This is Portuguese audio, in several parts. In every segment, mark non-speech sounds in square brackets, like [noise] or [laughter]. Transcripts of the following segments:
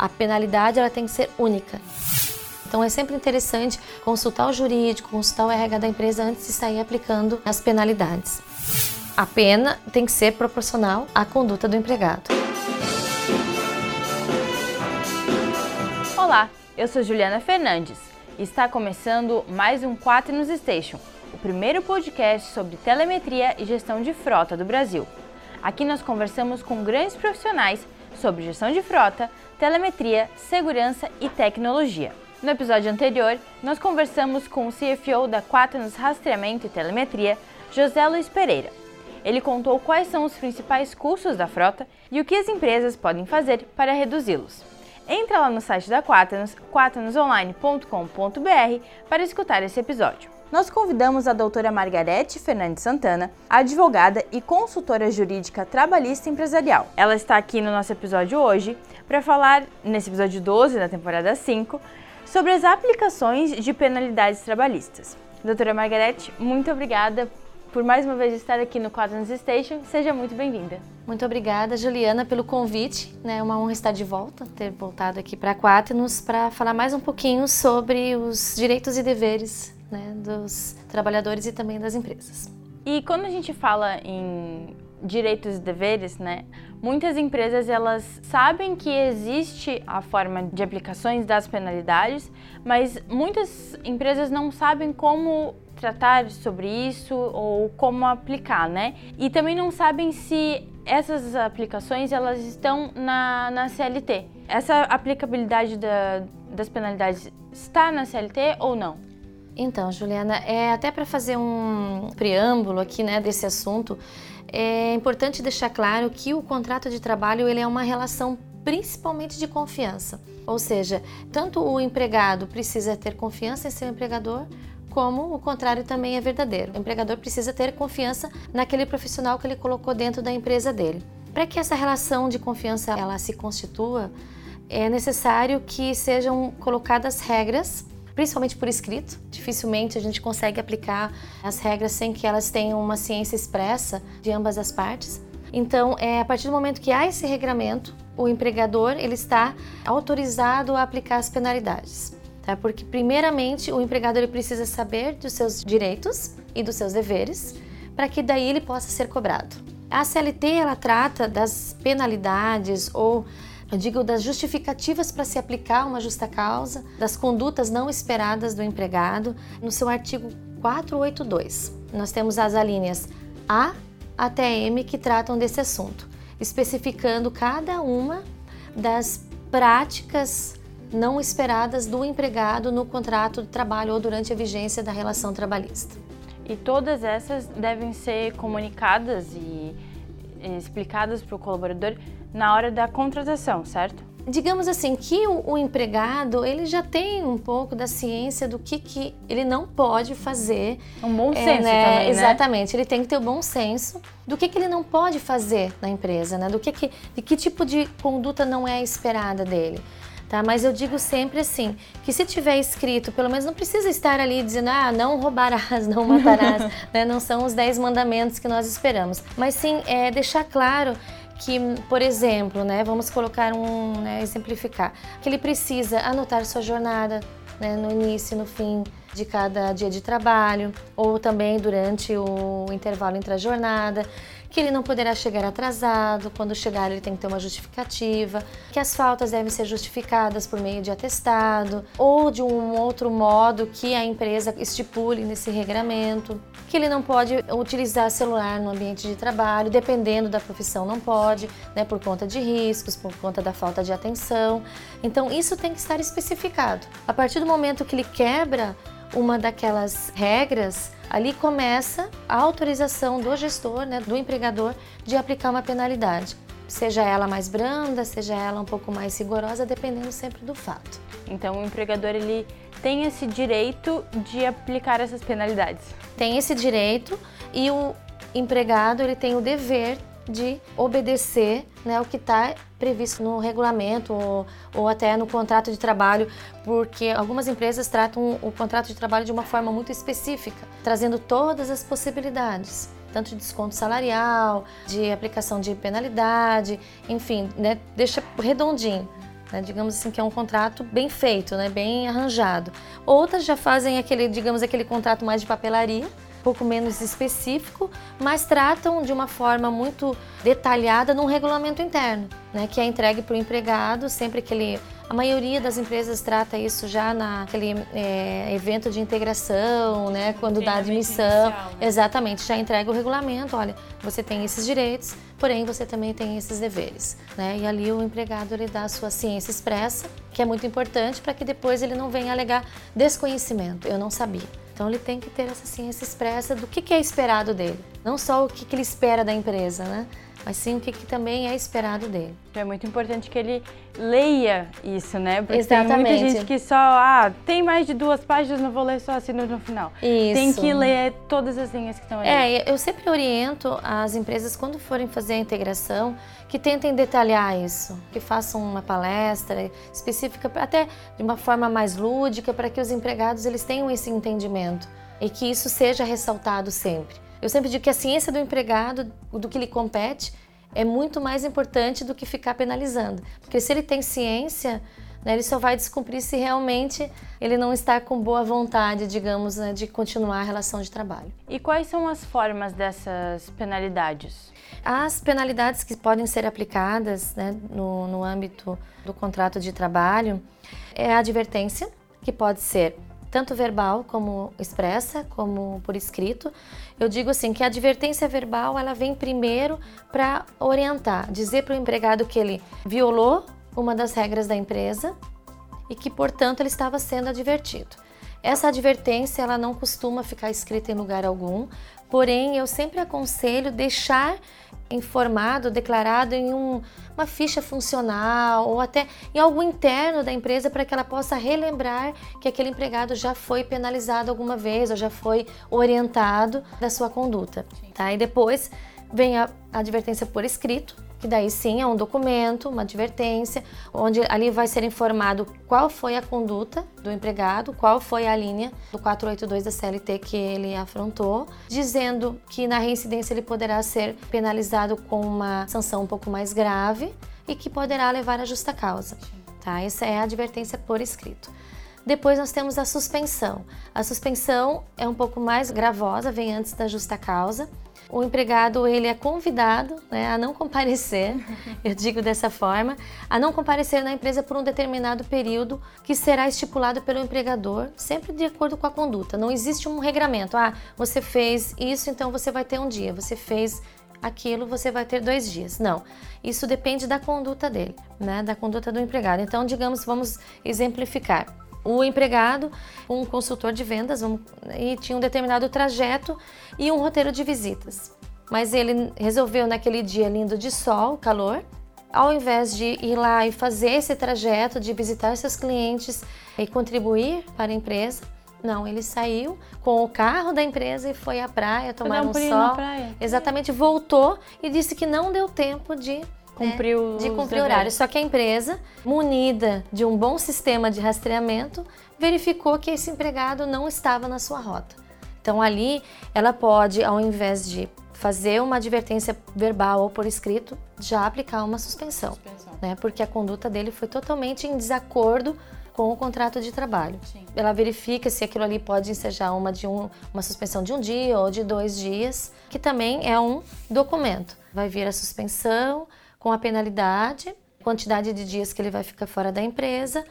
a penalidade ela tem que ser única. Então é sempre interessante consultar o jurídico, consultar o RH da empresa antes de sair aplicando as penalidades. A pena tem que ser proporcional à conduta do empregado. Olá, eu sou Juliana Fernandes e está começando mais um 4 News Station, o primeiro podcast sobre telemetria e gestão de frota do Brasil. Aqui nós conversamos com grandes profissionais sobre gestão de frota, telemetria, segurança e tecnologia. No episódio anterior, nós conversamos com o CFO da Quaternos Rastreamento e Telemetria, José Luiz Pereira. Ele contou quais são os principais custos da frota e o que as empresas podem fazer para reduzi-los. Entra lá no site da Quaternos, quaternosonline.com.br, para escutar esse episódio. Nós convidamos a doutora Margarete Fernandes Santana, advogada e consultora jurídica trabalhista empresarial. Ela está aqui no nosso episódio hoje para falar, nesse episódio 12 da temporada 5, sobre as aplicações de penalidades trabalhistas. Doutora Margarete, muito obrigada por mais uma vez estar aqui no Quadrants Station. Seja muito bem-vinda. Muito obrigada, Juliana, pelo convite. É né? uma honra estar de volta, ter voltado aqui para a Quaternos para falar mais um pouquinho sobre os direitos e deveres né, dos trabalhadores e também das empresas. E quando a gente fala em direitos e deveres, né? Muitas empresas elas sabem que existe a forma de aplicações das penalidades, mas muitas empresas não sabem como tratar sobre isso ou como aplicar, né? E também não sabem se essas aplicações elas estão na, na CLT. Essa aplicabilidade da, das penalidades está na CLT ou não? Então, Juliana, é até para fazer um preâmbulo aqui, né, desse assunto, é importante deixar claro que o contrato de trabalho ele é uma relação principalmente de confiança. Ou seja, tanto o empregado precisa ter confiança em seu empregador, como o contrário também é verdadeiro. O empregador precisa ter confiança naquele profissional que ele colocou dentro da empresa dele. Para que essa relação de confiança ela se constitua, é necessário que sejam colocadas regras principalmente por escrito. Dificilmente a gente consegue aplicar as regras sem que elas tenham uma ciência expressa de ambas as partes. Então, é a partir do momento que há esse regramento, o empregador ele está autorizado a aplicar as penalidades, tá? Porque primeiramente o empregador ele precisa saber dos seus direitos e dos seus deveres, para que daí ele possa ser cobrado. A CLT ela trata das penalidades ou eu digo das justificativas para se aplicar uma justa causa, das condutas não esperadas do empregado, no seu artigo 482. Nós temos as alíneas A até M que tratam desse assunto, especificando cada uma das práticas não esperadas do empregado no contrato de trabalho ou durante a vigência da relação trabalhista. E todas essas devem ser comunicadas e explicadas para o colaborador na hora da contratação, certo? Digamos assim que o, o, empregado ele já tem um pouco da ciência do que, que ele não pode fazer. Um bom é, senso né? também, né? Exatamente, ele tem que ter o bom senso do que, que ele não pode fazer na empresa, né? Do que, que de que tipo de conduta não é esperada dele. Tá? Mas eu digo sempre assim, que se tiver escrito, pelo menos não precisa estar ali dizendo, ah, não roubarás, não matarás, [laughs] né? Não são os dez mandamentos que nós esperamos. Mas sim é, deixar claro que, por exemplo, né, vamos colocar um, né, exemplificar, que ele precisa anotar sua jornada né, no início e no fim de cada dia de trabalho, ou também durante o intervalo entre a jornada, que ele não poderá chegar atrasado, quando chegar ele tem que ter uma justificativa, que as faltas devem ser justificadas por meio de atestado ou de um outro modo que a empresa estipule nesse regramento, que ele não pode utilizar celular no ambiente de trabalho, dependendo da profissão não pode, né, por conta de riscos, por conta da falta de atenção. Então isso tem que estar especificado. A partir do momento que ele quebra uma daquelas regras, ali começa a autorização do gestor, né, do empregador, de aplicar uma penalidade. Seja ela mais branda, seja ela um pouco mais rigorosa, dependendo sempre do fato. Então o empregador ele tem esse direito de aplicar essas penalidades. Tem esse direito e o empregado ele tem o dever de obedecer né, o que está previsto no regulamento ou, ou, até no contrato de trabalho, porque algumas empresas tratam o contrato de trabalho de uma forma muito específica, trazendo todas as possibilidades tanto de desconto salarial, de aplicação de penalidade, enfim, né, deixa redondinho. né? digamos assim que é um contrato bem feito, né? bem arranjado. Outras já fazem aquele, digamos, aquele contrato mais de papelaria, pouco menos específico, mas tratam de uma forma muito detalhada num regulamento interno, né? que é entregue para o empregado sempre que ele a maioria das empresas trata isso já naquele é, evento de integração, né? Quando dá admissão. Inicial, né? Exatamente, já entrega o regulamento. Olha, você tem esses direitos, porém você também tem esses deveres, né? E ali o empregado ele dá a sua ciência expressa, que é muito importante para que depois ele não venha alegar desconhecimento. Eu não sabia. Então ele tem que ter essa ciência expressa do que, que é esperado dele, não só o que, que ele espera da empresa, né? Mas sim o que, que, também é esperado dele. É muito importante que ele leia isso, né? Porque Exatamente. tem muita gente que só, ah, tem mais de duas páginas, não vou ler só assim no final. Isso. Tem que ler todas as linhas que estão ali. É, eu sempre oriento as empresas, quando forem fazer a integração, que tentem detalhar isso, que façam uma palestra específica, até de uma forma mais lúdica, para que os empregados eles tenham esse entendimento e que isso seja ressaltado sempre. Eu sempre digo que a ciência do empregado, do que lhe compete, é muito mais importante do que ficar penalizando. Porque se ele tem ciência, né, ele só vai descumprir se realmente ele não está com boa vontade, digamos, né, de continuar a relação de trabalho. E quais são as formas dessas penalidades? As penalidades que podem ser aplicadas né, no, no âmbito do contrato de trabalho é a advertência, que pode ser tanto verbal como expressa, como por escrito. Eu digo assim que a advertência verbal ela vem primeiro para orientar, dizer para o empregado que ele violou uma das regras da empresa e que, portanto, ele estava sendo advertido. Essa advertência ela não costuma ficar escrita em lugar algum, porém eu sempre aconselho deixar informado, declarado em um, uma ficha funcional ou até em algo interno da empresa para que ela possa relembrar que aquele empregado já foi penalizado alguma vez ou já foi orientado da sua conduta. Tá? E depois vem a advertência por escrito, que daí sim é um documento, uma advertência, onde ali vai ser informado qual foi a conduta do empregado, qual foi a linha do 482 da CLT que ele afrontou, dizendo que na reincidência ele poderá ser penalizado com uma sanção um pouco mais grave e que poderá levar à justa causa. Tá? Essa é a advertência por escrito. Depois nós temos a suspensão. A suspensão é um pouco mais gravosa, vem antes da justa causa o empregado ele é convidado né, a não comparecer, [laughs] eu digo dessa forma, a não comparecer na empresa por um determinado período que será estipulado pelo empregador, sempre de acordo com a conduta. Não existe um regramento. Ah, você fez isso, então você vai ter um dia. Você fez aquilo, você vai ter dois dias. Não. Isso depende da conduta dele, né, da conduta do empregado. Então, digamos, vamos exemplificar o empregado, um consultor de vendas, um, e tinha um determinado trajeto e um roteiro de visitas. Mas ele resolveu naquele dia lindo de sol, calor, ao invés de ir lá e fazer esse trajeto de visitar seus clientes e contribuir para a empresa, não, ele saiu com o carro da empresa e foi à praia tomar um, um sol. Exatamente, voltou e disse que não deu tempo de cumprir né, de cumprir o horário. Só que a empresa, munida de um bom sistema de rastreamento, verificou que esse empregado não estava na sua rota. Então ali ela pode, ao invés de fazer uma advertência verbal ou por escrito, já aplicar uma suspensão, suspensão. né? Porque a conduta dele foi totalmente em desacordo com o contrato de trabalho. Sim. Ela verifica se aquilo ali pode ensejar uma de um, uma suspensão de um dia ou de dois dias, que também é um documento. Vai vir a suspensão, com a penalidade, quantidade de dias que ele vai ficar fora da empresa,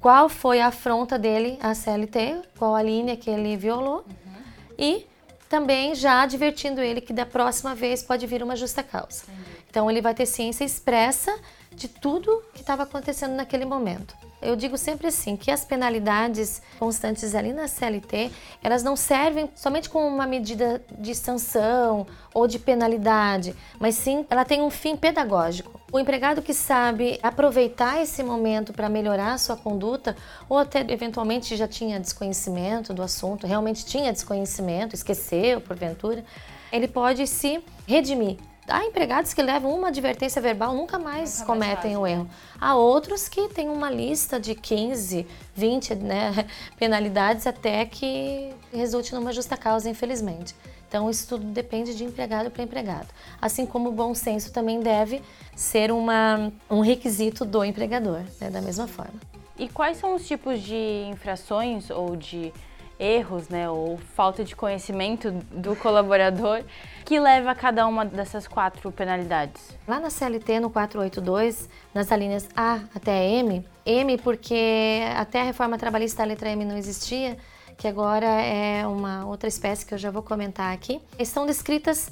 qual foi a afronta dele à CLT, qual a linha que ele violou uhum. e também já advertindo ele que da próxima vez pode vir uma justa causa. Então ele vai ter ciência expressa de tudo que estava acontecendo naquele momento. Eu digo sempre assim, que as penalidades constantes ali na CLT, elas não servem somente como uma medida de sanção ou de penalidade, mas sim ela tem um fim pedagógico. O empregado que sabe aproveitar esse momento para melhorar a sua conduta, ou até eventualmente já tinha desconhecimento do assunto, realmente tinha desconhecimento, esqueceu porventura, ele pode se redimir Há empregados que levam uma advertência verbal, nunca mais nunca cometem mais o erro. Há outros que têm uma lista de 15, 20 né, [laughs] penalidades até que resulte numa justa causa, infelizmente. Então, isso tudo depende de empregado para empregado. Assim como o bom senso também deve ser uma, um requisito do empregador, né, da mesma forma. E quais são os tipos de infrações ou de erros, né, ou falta de conhecimento do colaborador que leva a cada uma dessas quatro penalidades? Lá na CLT, no 482, nas linhas A até M, M porque até a reforma trabalhista a letra M não existia, que agora é uma outra espécie que eu já vou comentar aqui, estão descritas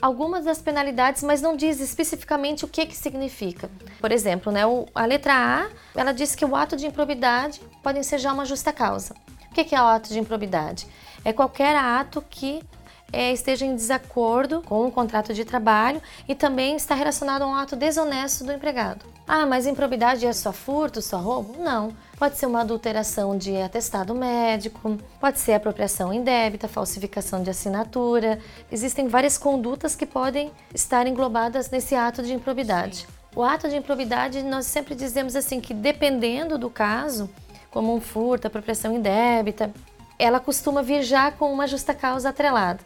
algumas das penalidades, mas não diz especificamente o que que significa. Por exemplo, né, a letra A, ela diz que o ato de improbidade pode ser já uma justa causa. O que é o ato de improbidade? É qualquer ato que é, esteja em desacordo com o contrato de trabalho e também está relacionado a um ato desonesto do empregado. Ah, mas improbidade é só furto, só roubo? Não. Pode ser uma adulteração de atestado médico, pode ser apropriação indébita, falsificação de assinatura. Existem várias condutas que podem estar englobadas nesse ato de improbidade. Sim. O ato de improbidade, nós sempre dizemos assim que dependendo do caso, como um furto, apropriação indébita, ela costuma vir já com uma justa causa atrelada,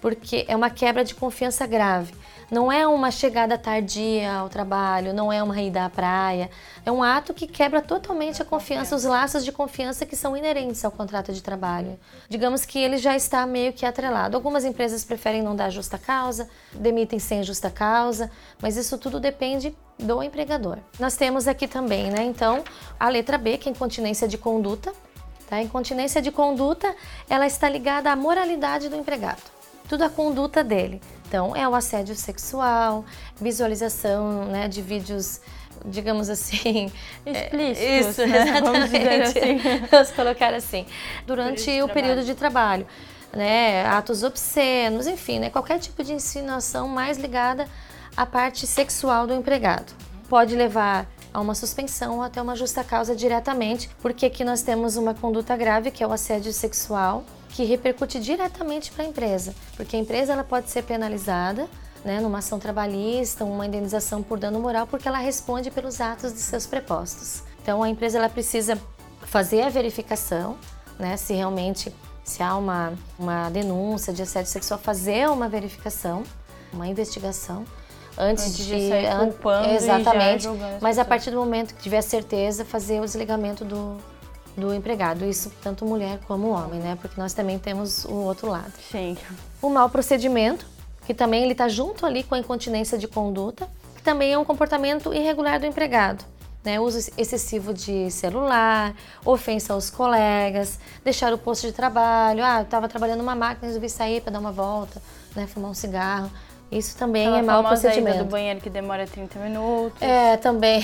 porque é uma quebra de confiança grave. Não é uma chegada tardia ao trabalho, não é uma ida à praia. É um ato que quebra totalmente a confiança, os laços de confiança que são inerentes ao contrato de trabalho. Digamos que ele já está meio que atrelado. Algumas empresas preferem não dar justa causa, demitem sem justa causa, mas isso tudo depende do empregador. Nós temos aqui também, né? Então, a letra B, que é incontinência de conduta. Tá? Incontinência de conduta, ela está ligada à moralidade do empregado. Tudo a conduta dele. Então, é o assédio sexual, visualização né, de vídeos, digamos assim. [laughs] Explícitos. É, isso, né? exatamente. Vamos, [laughs] assim. Vamos colocar assim. Durante período o período de trabalho. Né, atos obscenos, enfim, né, qualquer tipo de insinuação mais ligada à parte sexual do empregado. Pode levar a uma suspensão ou até uma justa causa diretamente, porque aqui nós temos uma conduta grave, que é o assédio sexual, que repercute diretamente para a empresa, porque a empresa ela pode ser penalizada né, numa ação trabalhista, uma indenização por dano moral, porque ela responde pelos atos de seus prepostos. Então a empresa ela precisa fazer a verificação, né, se realmente se há uma, uma denúncia de assédio sexual, fazer uma verificação, uma investigação antes, antes de, de sair culpando exatamente, mas a partir do momento que tiver certeza, fazer o desligamento do, do empregado, isso tanto mulher como homem, né? Porque nós também temos o outro lado. Sim. O mau procedimento, que também ele está junto ali com a incontinência de conduta, que também é um comportamento irregular do empregado. Né, uso excessivo de celular, ofensa aos colegas, deixar o posto de trabalho. Ah, estava trabalhando numa máquina, resolvi sair para dar uma volta, né, fumar um cigarro. Isso também Aquela é mau procedimento. do banheiro que demora 30 minutos. É, também.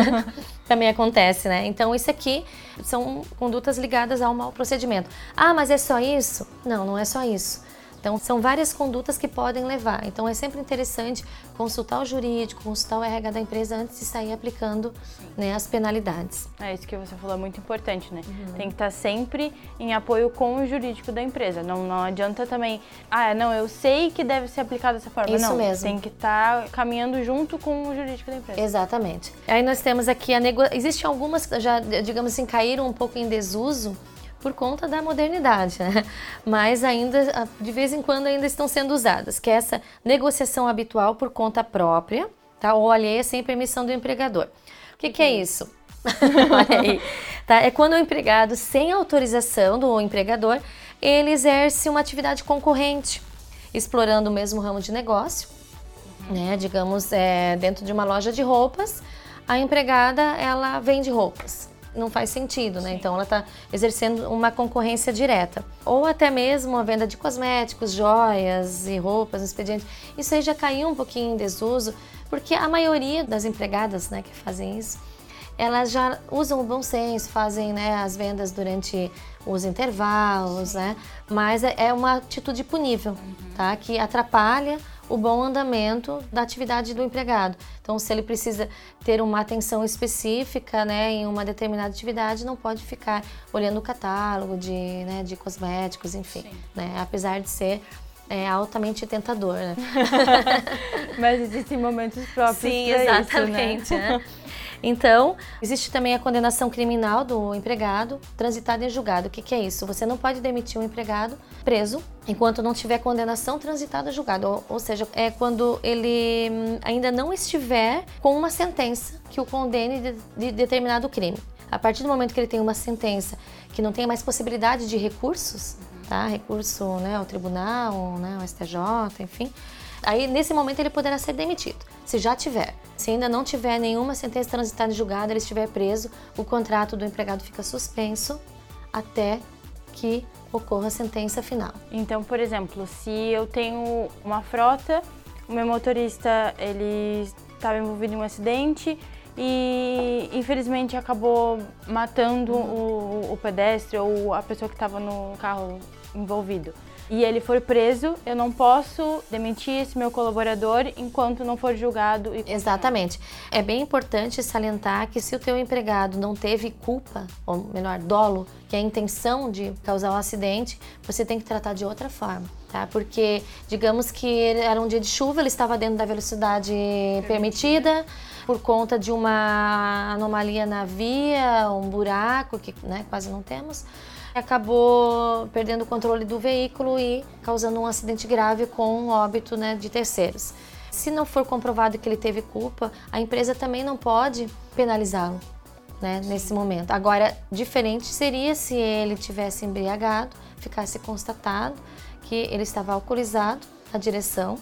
[laughs] também acontece, né? Então, isso aqui são condutas ligadas ao mau procedimento. Ah, mas é só isso? Não, não é só isso. Então, são várias condutas que podem levar. Então, é sempre interessante consultar o jurídico, consultar o RH da empresa antes de sair aplicando né, as penalidades. É isso que você falou, é muito importante, né? Uhum. Tem que estar sempre em apoio com o jurídico da empresa. Não, não adianta também, ah, não, eu sei que deve ser aplicado dessa forma. Isso não, mesmo. Tem que estar caminhando junto com o jurídico da empresa. Exatamente. Aí nós temos aqui a negociação. Existem algumas que já, digamos assim, caíram um pouco em desuso por conta da modernidade, né? Mas ainda, de vez em quando, ainda estão sendo usadas, que é essa negociação habitual por conta própria, tá? Ou alheia sem permissão do empregador. O que, que é isso? [laughs] Olha aí, tá? É quando o empregado, sem autorização do empregador, ele exerce uma atividade concorrente, explorando o mesmo ramo de negócio, uhum. né? Digamos, é, dentro de uma loja de roupas, a empregada ela vende roupas não faz sentido, né? Sim. Então ela está exercendo uma concorrência direta. Ou até mesmo a venda de cosméticos, joias e roupas no expediente. Isso aí já caiu um pouquinho em desuso, porque a maioria das empregadas né, que fazem isso, elas já usam o bom senso, fazem né, as vendas durante os intervalos, né? Mas é, é uma atitude punível, uhum. tá? Que atrapalha o bom andamento da atividade do empregado. Então, se ele precisa ter uma atenção específica né, em uma determinada atividade, não pode ficar olhando o catálogo de, né, de cosméticos, enfim. Né, apesar de ser é altamente tentador, né? [laughs] Mas existem momentos próprios Sim, exatamente. Isso, né? [laughs] Então, existe também a condenação criminal do empregado transitado em julgado. O que, que é isso? Você não pode demitir um empregado preso enquanto não tiver condenação transitada julgado, ou, ou seja, é quando ele hum, ainda não estiver com uma sentença que o condene de, de determinado crime. A partir do momento que ele tem uma sentença que não tenha mais possibilidade de recursos, tá? Recurso, né, ao tribunal, né, ao STJ, enfim, Aí, nesse momento, ele poderá ser demitido. Se já tiver. Se ainda não tiver nenhuma sentença transitada em julgado, ele estiver preso, o contrato do empregado fica suspenso até que ocorra a sentença final. Então, por exemplo, se eu tenho uma frota, o meu motorista ele estava envolvido em um acidente e infelizmente acabou matando o, o pedestre ou a pessoa que estava no carro envolvido e ele for preso, eu não posso demitir esse meu colaborador enquanto não for julgado. E... Exatamente. É bem importante salientar que se o teu empregado não teve culpa, ou melhor, dolo, que é a intenção de causar o um acidente, você tem que tratar de outra forma. Tá? Porque, digamos que era um dia de chuva, ele estava dentro da velocidade permitida, por conta de uma anomalia na via, um buraco, que né, quase não temos acabou perdendo o controle do veículo e causando um acidente grave com óbito né, de terceiros. Se não for comprovado que ele teve culpa, a empresa também não pode penalizá-lo né, nesse momento. Agora, diferente seria se ele tivesse embriagado, ficasse constatado que ele estava alcoolizado na direção,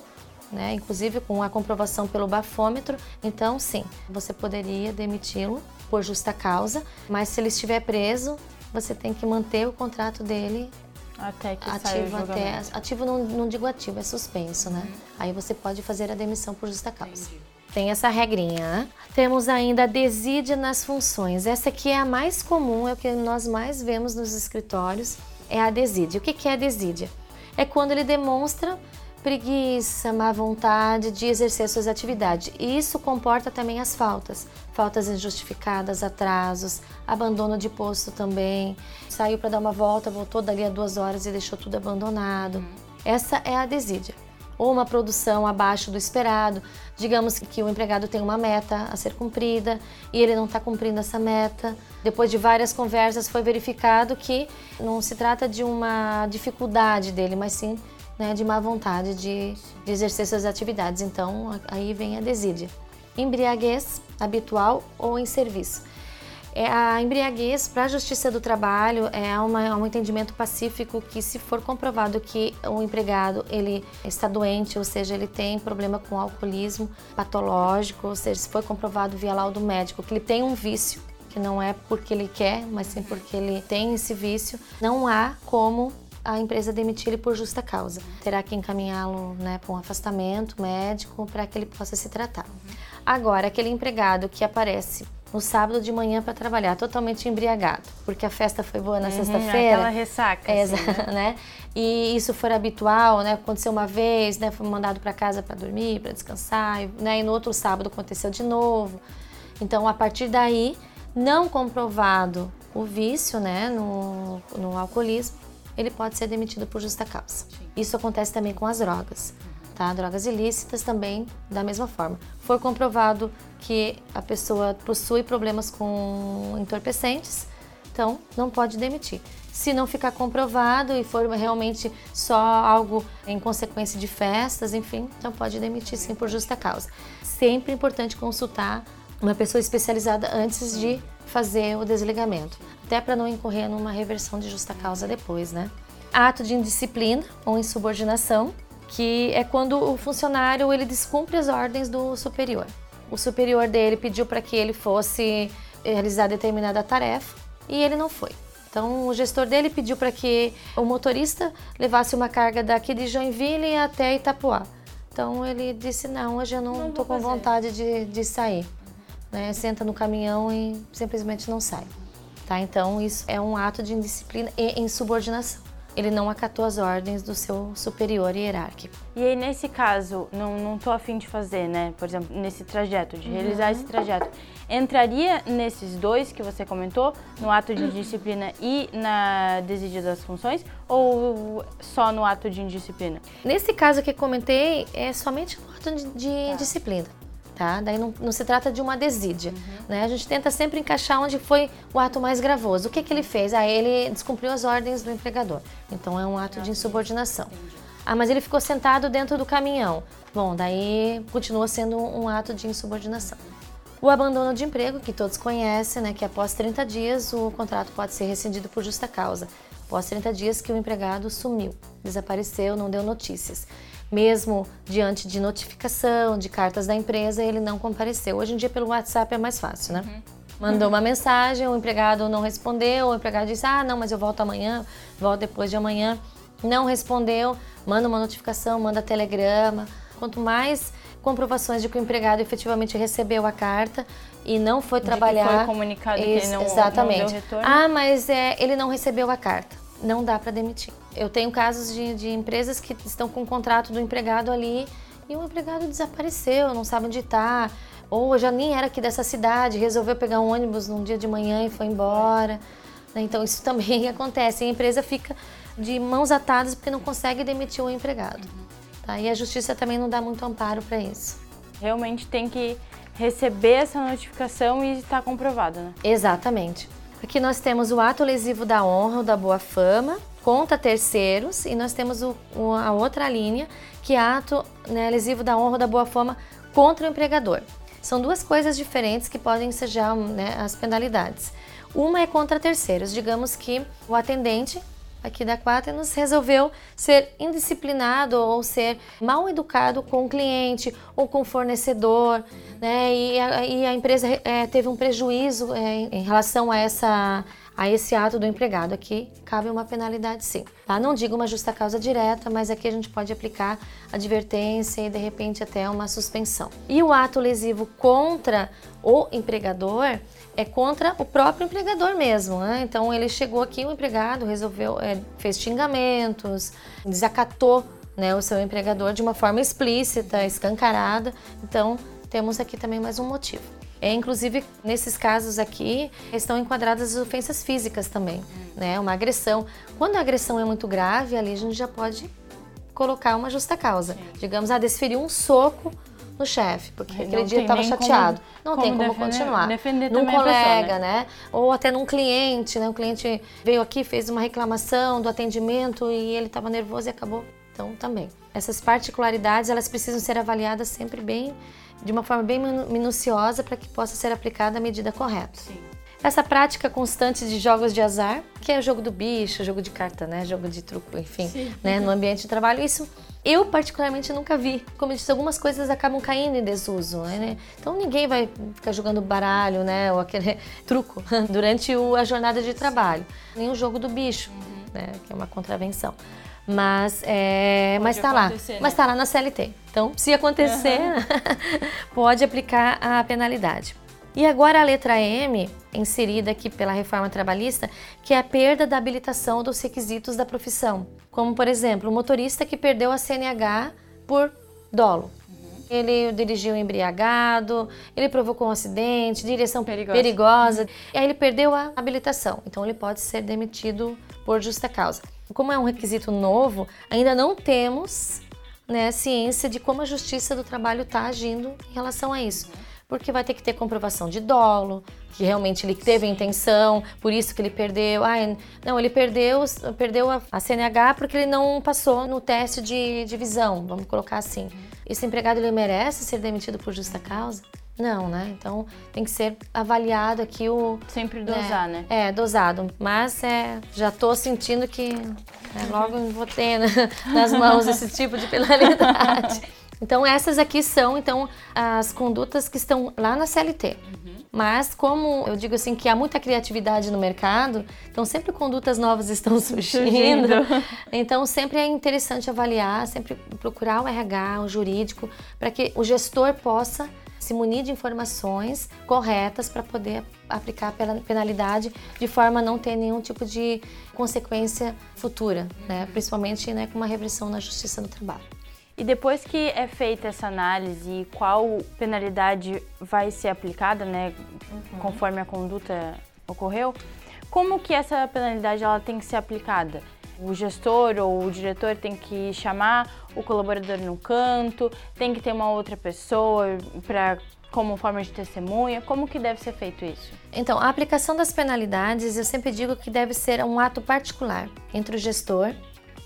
né, inclusive com a comprovação pelo bafômetro. Então, sim, você poderia demiti-lo por justa causa, mas se ele estiver preso, você tem que manter o contrato dele até que ativo até ativo não, não, digo ativo é suspenso né uhum. aí você pode fazer a demissão por justa causa Entendi. tem essa regrinha né? temos ainda a desídia nas funções essa aqui é a mais comum é o que nós mais vemos nos escritórios é a desídia o que é a desídia é quando ele demonstra preguiça, má vontade de exercer suas atividades. Isso comporta também as faltas, faltas injustificadas, atrasos, abandono de posto também. Saiu para dar uma volta, voltou dali a duas horas e deixou tudo abandonado. Uhum. Essa é a desídia. Ou uma produção abaixo do esperado. Digamos que o empregado tem uma meta a ser cumprida e ele não está cumprindo essa meta. Depois de várias conversas, foi verificado que não se trata de uma dificuldade dele, mas sim né, de má vontade de, de exercer suas atividades. Então, aí vem a desídia. Embriaguez habitual ou em serviço. É a embriaguez para a Justiça do Trabalho é uma, um entendimento pacífico que se for comprovado que o empregado ele está doente, ou seja, ele tem problema com alcoolismo patológico, ou seja, se for comprovado via laudo médico que ele tem um vício, que não é porque ele quer, mas sim porque ele tem esse vício, não há como a empresa demitir ele por justa causa. Terá que encaminhá-lo né, para um afastamento médico para que ele possa se tratar. Agora, aquele empregado que aparece no sábado de manhã para trabalhar, totalmente embriagado, porque a festa foi boa na uhum, sexta-feira. Aquela ressaca. É, assim, né? [laughs] né? E isso for habitual, né? Aconteceu uma vez, né? Foi mandado para casa para dormir, para descansar, né? E no outro sábado aconteceu de novo. Então, a partir daí, não comprovado o vício, né? No, no alcoolismo, ele pode ser demitido por justa causa. Isso acontece também com as drogas. Tá? Drogas ilícitas também da mesma forma. Foi comprovado que a pessoa possui problemas com entorpecentes, então não pode demitir. Se não ficar comprovado e for realmente só algo em consequência de festas, enfim, então pode demitir sim por justa causa. Sempre importante consultar uma pessoa especializada antes de fazer o desligamento, até para não incorrer numa reversão de justa causa depois, né? Ato de indisciplina ou insubordinação, que é quando o funcionário ele descumpre as ordens do superior. O superior dele pediu para que ele fosse realizar determinada tarefa e ele não foi. Então, o gestor dele pediu para que o motorista levasse uma carga daqui de Joinville até Itapuá. Então, ele disse: Não, hoje eu não estou com vontade de, de sair né, senta no caminhão e simplesmente não sai. Tá? Então, isso é um ato de indisciplina e insubordinação. Ele não acatou as ordens do seu superior hierárquico. E aí, nesse caso, não, não tô afim de fazer, né? Por exemplo, nesse trajeto, de realizar uhum. esse trajeto. Entraria nesses dois que você comentou, no ato de disciplina e na desídia das funções, ou só no ato de indisciplina? Nesse caso que comentei, é somente no ato de, de tá. disciplina Tá? Daí não, não se trata de uma desídia. Uhum. Né? A gente tenta sempre encaixar onde foi o ato mais gravoso. O que, que ele fez? Ah, ele descumpriu as ordens do empregador. Então é um ato de insubordinação. Ah, mas ele ficou sentado dentro do caminhão. Bom, daí continua sendo um ato de insubordinação. O abandono de emprego, que todos conhecem, né, que após 30 dias o contrato pode ser rescindido por justa causa. Após 30 dias que o empregado sumiu, desapareceu, não deu notícias. Mesmo diante de notificação, de cartas da empresa, ele não compareceu. Hoje em dia, pelo WhatsApp é mais fácil, né? Uhum. Mandou uma mensagem, o empregado não respondeu, o empregado disse: Ah, não, mas eu volto amanhã, volto depois de amanhã. Não respondeu, manda uma notificação, manda telegrama. Quanto mais comprovações de que o empregado efetivamente recebeu a carta e não foi de trabalhar. Que foi comunicado que ele não, exatamente. não deu retorno. Ah, mas é, ele não recebeu a carta. Não dá para demitir. Eu tenho casos de, de empresas que estão com o contrato do empregado ali e o empregado desapareceu, não sabe onde está, ou já nem era aqui dessa cidade, resolveu pegar um ônibus num dia de manhã e foi embora. Então isso [laughs] também acontece. a empresa fica de mãos atadas porque não consegue demitir o empregado. Tá? E a justiça também não dá muito amparo para isso. Realmente tem que receber essa notificação e está comprovado, né? Exatamente. Aqui nós temos o ato lesivo da honra ou da boa fama contra terceiros e nós temos o, o, a outra linha que é ato né, lesivo da honra ou da boa fama contra o empregador. São duas coisas diferentes que podem já né, as penalidades. Uma é contra terceiros, digamos que o atendente aqui da Quaternos resolveu ser indisciplinado ou ser mal educado com o cliente ou com o fornecedor, né? E a, e a empresa é, teve um prejuízo é, em relação a essa a esse ato do empregado. Aqui cabe uma penalidade sim. Tá? Não digo uma justa causa direta, mas aqui a gente pode aplicar advertência e de repente até uma suspensão. E o ato lesivo contra o empregador é contra o próprio empregador mesmo. Né? Então ele chegou aqui, o empregado resolveu, é, fez xingamentos, desacatou né, o seu empregador de uma forma explícita, escancarada. Então temos aqui também mais um motivo. É, inclusive, nesses casos aqui, estão enquadradas as ofensas físicas também, né? Uma agressão. Quando a agressão é muito grave, ali a gente já pode colocar uma justa causa. Sim. Digamos, ah, desferiu um soco no chefe, porque aquele dia estava chateado. Como, não como tem como defender, continuar. Defender num colega, pessoa, né? Ou até num cliente, né? O cliente veio aqui, fez uma reclamação do atendimento e ele estava nervoso e acabou. Então, também. Essas particularidades, elas precisam ser avaliadas sempre bem, de uma forma bem minuciosa para que possa ser aplicada a medida correta. Sim. Essa prática constante de jogos de azar, que é o jogo do bicho, jogo de carta, né? Jogo de truco, enfim, Sim. né? No ambiente de trabalho, isso eu, particularmente, nunca vi. Como eu disse, algumas coisas acabam caindo em desuso, né? Então ninguém vai ficar jogando baralho, né? Ou aquele [laughs] truco [laughs] durante a jornada de trabalho. O jogo do bicho, uhum. né? Que é uma contravenção. Mas é, mas está lá, né? mas está lá na CLT. Então, se acontecer, uhum. [laughs] pode aplicar a penalidade. E agora a letra M, inserida aqui pela reforma trabalhista, que é a perda da habilitação dos requisitos da profissão. Como, por exemplo, o motorista que perdeu a CNH por dolo. Ele dirigiu embriagado, ele provocou um acidente, direção perigosa. perigosa, e aí ele perdeu a habilitação. Então ele pode ser demitido por justa causa. Como é um requisito novo, ainda não temos né, ciência de como a Justiça do Trabalho está agindo em relação a isso porque vai ter que ter comprovação de dolo, que realmente ele teve a intenção, por isso que ele perdeu. Ah, não, ele perdeu, perdeu a, a CNH porque ele não passou no teste de, de visão, vamos colocar assim. Esse empregado ele merece ser demitido por justa causa? Não, né? Então tem que ser avaliado aqui o. Sempre né, dosar, né? né? É, dosado. Mas é, já tô sentindo que é, logo vou ter [laughs] nas mãos esse tipo de penalidade. [laughs] Então essas aqui são então as condutas que estão lá na CLT. Uhum. Mas como eu digo assim que há muita criatividade no mercado, então sempre condutas novas estão [laughs] surgindo. então sempre é interessante avaliar, sempre procurar o RH, o jurídico, para que o gestor possa se munir de informações corretas para poder aplicar a penalidade de forma a não ter nenhum tipo de consequência futura, né? principalmente né, com uma repressão na justiça do trabalho. E depois que é feita essa análise, qual penalidade vai ser aplicada, né, uhum. conforme a conduta ocorreu, como que essa penalidade ela tem que ser aplicada? O gestor ou o diretor tem que chamar o colaborador no canto, tem que ter uma outra pessoa para como forma de testemunha? Como que deve ser feito isso? Então, a aplicação das penalidades, eu sempre digo que deve ser um ato particular entre o gestor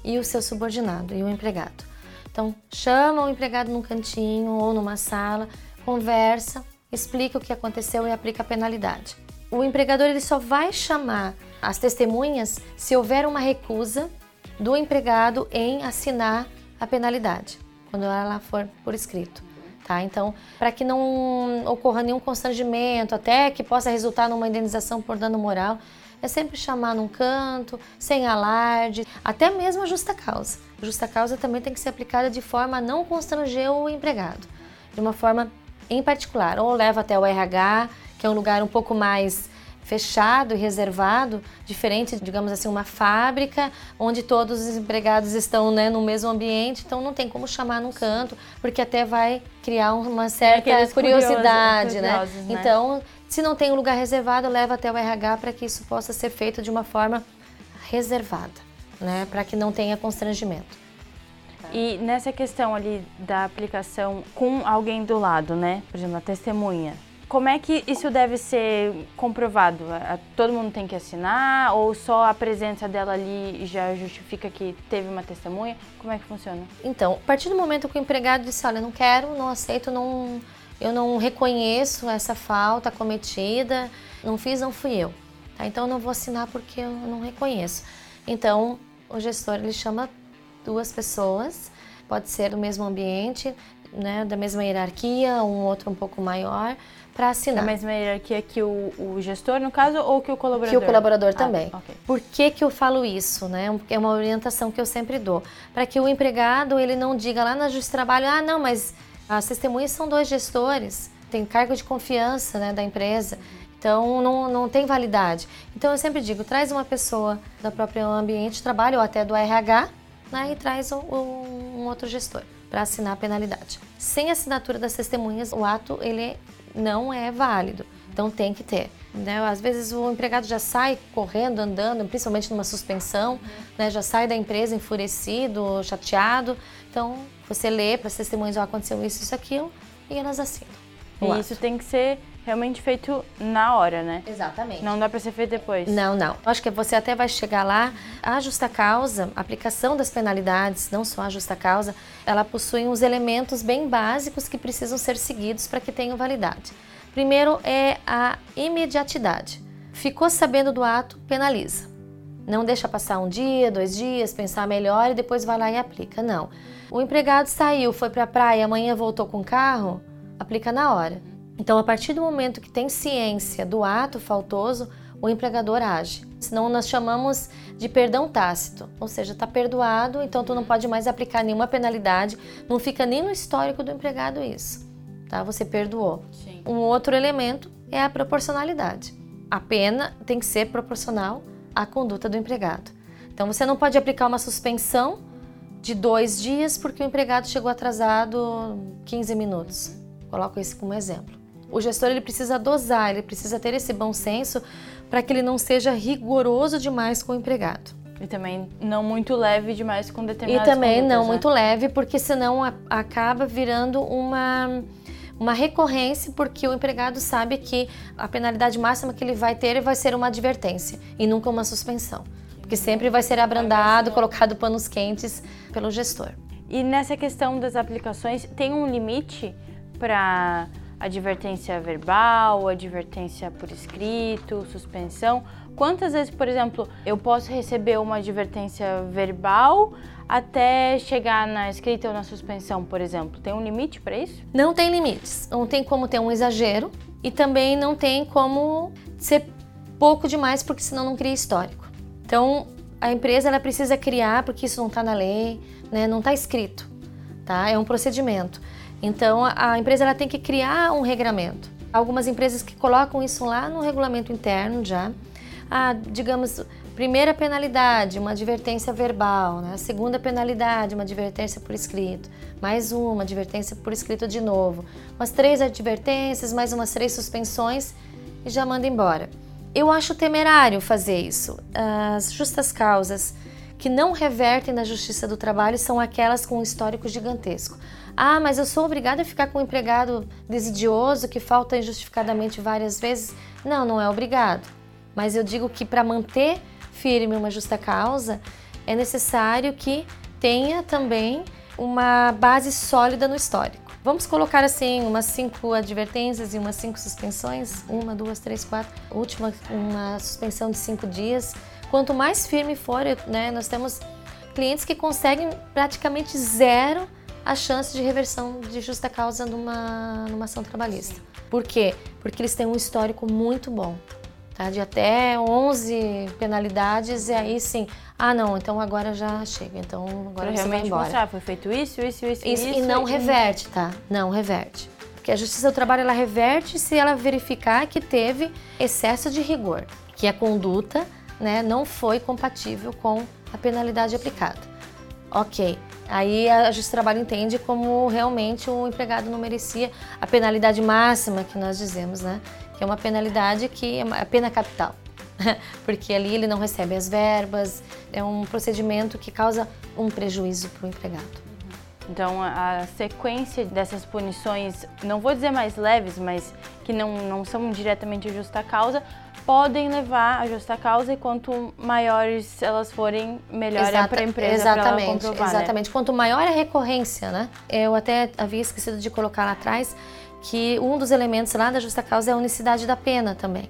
e o seu subordinado e o empregado. Então, chama o empregado num cantinho ou numa sala, conversa, explica o que aconteceu e aplica a penalidade. O empregador ele só vai chamar as testemunhas se houver uma recusa do empregado em assinar a penalidade, quando ela for por escrito. Tá? Então, para que não ocorra nenhum constrangimento, até que possa resultar numa indenização por dano moral, é sempre chamar num canto, sem alarde, até mesmo a justa causa. A justa causa também tem que ser aplicada de forma a não constranger o empregado, de uma forma em particular, ou leva até o RH, que é um lugar um pouco mais fechado e reservado, diferente, digamos assim, uma fábrica onde todos os empregados estão né, no mesmo ambiente, então não tem como chamar num canto, porque até vai criar uma certa curiosidade, né? né? Então, se não tem um lugar reservado, leva até o RH para que isso possa ser feito de uma forma reservada, né? Para que não tenha constrangimento. E nessa questão ali da aplicação com alguém do lado, né? Por exemplo, a testemunha, como é que isso deve ser comprovado? Todo mundo tem que assinar ou só a presença dela ali já justifica que teve uma testemunha? Como é que funciona? Então, a partir do momento que o empregado disse, olha, não quero, não aceito, não, eu não reconheço essa falta cometida, não fiz, não fui eu. Tá? Então, eu não vou assinar porque eu não reconheço. Então, o gestor ele chama duas pessoas, pode ser do mesmo ambiente, né, da mesma hierarquia, um outro um pouco maior, para assinar. A mesma hierarquia que o, o, gestor, no caso, ou que o colaborador? Que o colaborador ah, também. Okay. Por que, que eu falo isso? Né? É uma orientação que eu sempre dou. Para que o empregado ele não diga lá na Justiça de Trabalho, ah, não, mas as testemunhas são dois gestores, tem cargo de confiança né, da empresa. Então, não, não tem validade. Então, eu sempre digo, traz uma pessoa do próprio ambiente de trabalho ou até do RH né, e traz um, um outro gestor para assinar a penalidade. Sem assinatura das testemunhas, o ato ele não é válido. Então tem que ter. Né? Às vezes o empregado já sai correndo, andando, principalmente numa suspensão, né? já sai da empresa enfurecido, chateado. Então você lê para as testemunhas, oh, aconteceu isso, isso, aquilo, e elas assinam. E isso tem que ser realmente feito na hora, né? Exatamente. Não dá para ser feito depois. Não, não. Acho que você até vai chegar lá. A justa causa, a aplicação das penalidades, não só a justa causa, ela possui uns elementos bem básicos que precisam ser seguidos para que tenham validade. Primeiro é a imediatidade. Ficou sabendo do ato, penaliza. Não deixa passar um dia, dois dias, pensar melhor e depois vai lá e aplica. Não. O empregado saiu, foi para a praia, amanhã voltou com o carro, aplica na hora. Então, a partir do momento que tem ciência do ato faltoso, o empregador age. Senão nós chamamos de perdão tácito, ou seja, está perdoado, então tu não pode mais aplicar nenhuma penalidade, não fica nem no histórico do empregado isso, tá? Você perdoou. Sim. Um outro elemento é a proporcionalidade. A pena tem que ser proporcional à conduta do empregado. Então você não pode aplicar uma suspensão de dois dias porque o empregado chegou atrasado 15 minutos. Coloco isso como exemplo. O gestor ele precisa dosar, ele precisa ter esse bom senso para que ele não seja rigoroso demais com o empregado. E também não muito leve demais com determinadas E também não né? muito leve, porque senão a, acaba virando uma uma recorrência, porque o empregado sabe que a penalidade máxima que ele vai ter vai ser uma advertência e nunca uma suspensão. Porque sempre vai ser abrandado, colocado panos quentes pelo gestor. E nessa questão das aplicações, tem um limite para advertência verbal, advertência por escrito, suspensão. Quantas vezes, por exemplo, eu posso receber uma advertência verbal até chegar na escrita ou na suspensão, por exemplo? Tem um limite para isso? Não tem limites. Não tem como ter um exagero e também não tem como ser pouco demais, porque senão não cria histórico. Então, a empresa ela precisa criar, porque isso não está na lei, né? não está escrito, tá? É um procedimento. Então a empresa ela tem que criar um regramento. Algumas empresas que colocam isso lá no regulamento interno já. Ah, digamos, primeira penalidade, uma advertência verbal, né? Segunda penalidade, uma advertência por escrito, mais uma advertência por escrito de novo, umas três advertências, mais umas três suspensões e já manda embora. Eu acho temerário fazer isso. As justas causas que não revertem na justiça do trabalho são aquelas com um histórico gigantesco. Ah, mas eu sou obrigada a ficar com um empregado desidioso que falta injustificadamente várias vezes? Não, não é obrigado. Mas eu digo que para manter firme uma justa causa, é necessário que tenha também uma base sólida no histórico. Vamos colocar assim umas cinco advertências e umas cinco suspensões, uma, duas, três, quatro. Última, uma suspensão de cinco dias. Quanto mais firme for, né, nós temos clientes que conseguem praticamente zero a chance de reversão de justa causa numa, numa ação trabalhista. Por quê? Porque eles têm um histórico muito bom. Tá? De até 11 penalidades, e aí sim, ah não, então agora já chega, então agora pra você vai embora. mostrar, foi feito isso, isso, isso, isso. isso e não e... reverte, tá? Não reverte. Porque a Justiça do Trabalho, ela reverte se ela verificar que teve excesso de rigor, que a conduta né, não foi compatível com a penalidade aplicada. Ok, Aí a Justiça do Trabalho entende como realmente o empregado não merecia a penalidade máxima que nós dizemos, né? Que é uma penalidade que é a pena capital. [laughs] Porque ali ele não recebe as verbas, é um procedimento que causa um prejuízo para o empregado. Então, a sequência dessas punições, não vou dizer mais leves, mas que não, não são diretamente justa causa, podem levar a justa causa e quanto maiores elas forem, melhor Exata, é para a empresa Exatamente, né? exatamente. Né? Quanto maior a recorrência, né? Eu até havia esquecido de colocar lá atrás que um dos elementos lá da justa causa é a unicidade da pena também.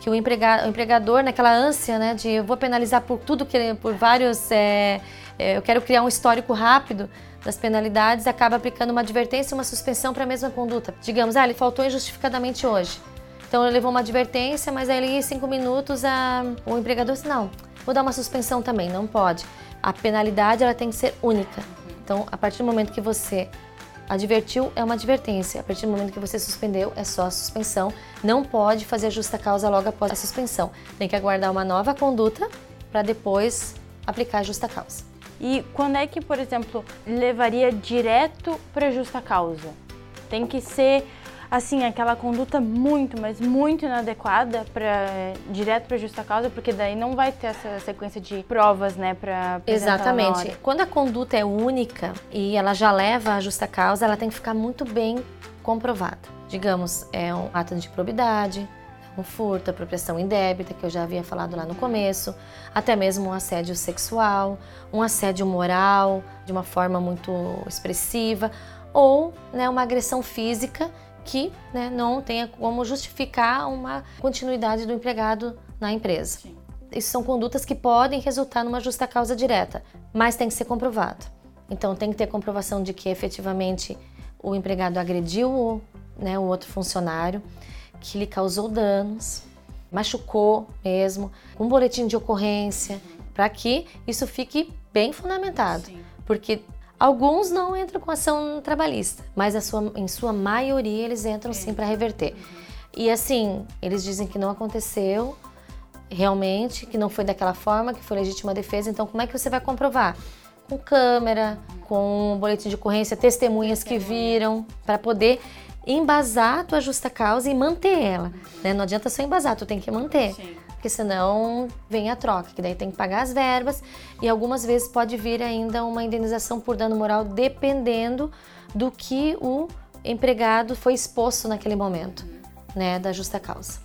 Que o, emprega, o empregador, naquela ânsia, né, de eu vou penalizar por tudo que por vários, é, é, eu quero criar um histórico rápido das penalidades, acaba aplicando uma advertência e uma suspensão para a mesma conduta. Digamos, ah, ele faltou injustificadamente hoje então ele levou uma advertência, mas aí em cinco minutos a, o empregador disse, não, vou dar uma suspensão também, não pode. A penalidade ela tem que ser única. Então, a partir do momento que você advertiu, é uma advertência. A partir do momento que você suspendeu, é só a suspensão. Não pode fazer justa causa logo após a suspensão. Tem que aguardar uma nova conduta para depois aplicar a justa causa. E quando é que, por exemplo, levaria direto para justa causa? Tem que ser assim, aquela conduta muito, mas muito inadequada para direto para justa causa, porque daí não vai ter essa sequência de provas, né, para Exatamente. Quando a conduta é única e ela já leva a justa causa, ela tem que ficar muito bem comprovada. Digamos, é um ato de probidade, um furto, apropriação indébita, que eu já havia falado lá no começo, até mesmo um assédio sexual, um assédio moral, de uma forma muito expressiva, ou né, uma agressão física que né, não tenha como justificar uma continuidade do empregado na empresa. Sim. Isso são condutas que podem resultar numa justa causa direta, mas tem que ser comprovado. Então tem que ter comprovação de que efetivamente o empregado agrediu o, né, o outro funcionário, que lhe causou danos, machucou mesmo, um boletim de ocorrência, para que isso fique bem fundamentado. Sim. Porque Alguns não entram com ação trabalhista, mas sua, em sua maioria eles entram sim para reverter. E assim, eles dizem que não aconteceu realmente, que não foi daquela forma, que foi legítima defesa. Então, como é que você vai comprovar? Com câmera, com boletim de ocorrência, testemunhas que viram, para poder embasar a tua justa causa e manter ela. Né? Não adianta só embasar, tu tem que manter. Sim porque senão vem a troca, que daí tem que pagar as verbas e algumas vezes pode vir ainda uma indenização por dano moral dependendo do que o empregado foi exposto naquele momento, né, da justa causa.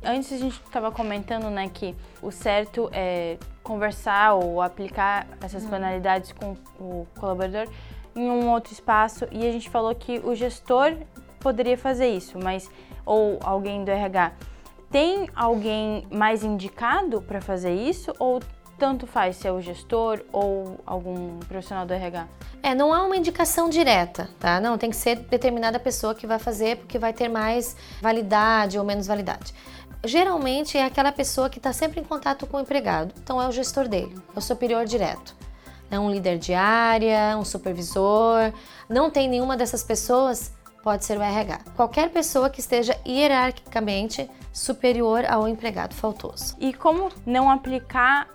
Antes a gente estava comentando, né, que o certo é conversar ou aplicar essas penalidades com o colaborador em um outro espaço e a gente falou que o gestor poderia fazer isso, mas ou alguém do RH tem alguém mais indicado para fazer isso ou tanto faz se é o gestor ou algum profissional do RH? É, não há uma indicação direta, tá? Não, tem que ser determinada pessoa que vai fazer porque vai ter mais validade ou menos validade. Geralmente é aquela pessoa que está sempre em contato com o empregado, então é o gestor dele, é o superior direto. É um líder de área, um supervisor. Não tem nenhuma dessas pessoas, pode ser o RH. Qualquer pessoa que esteja hierarquicamente superior ao empregado faltoso. E como não aplicar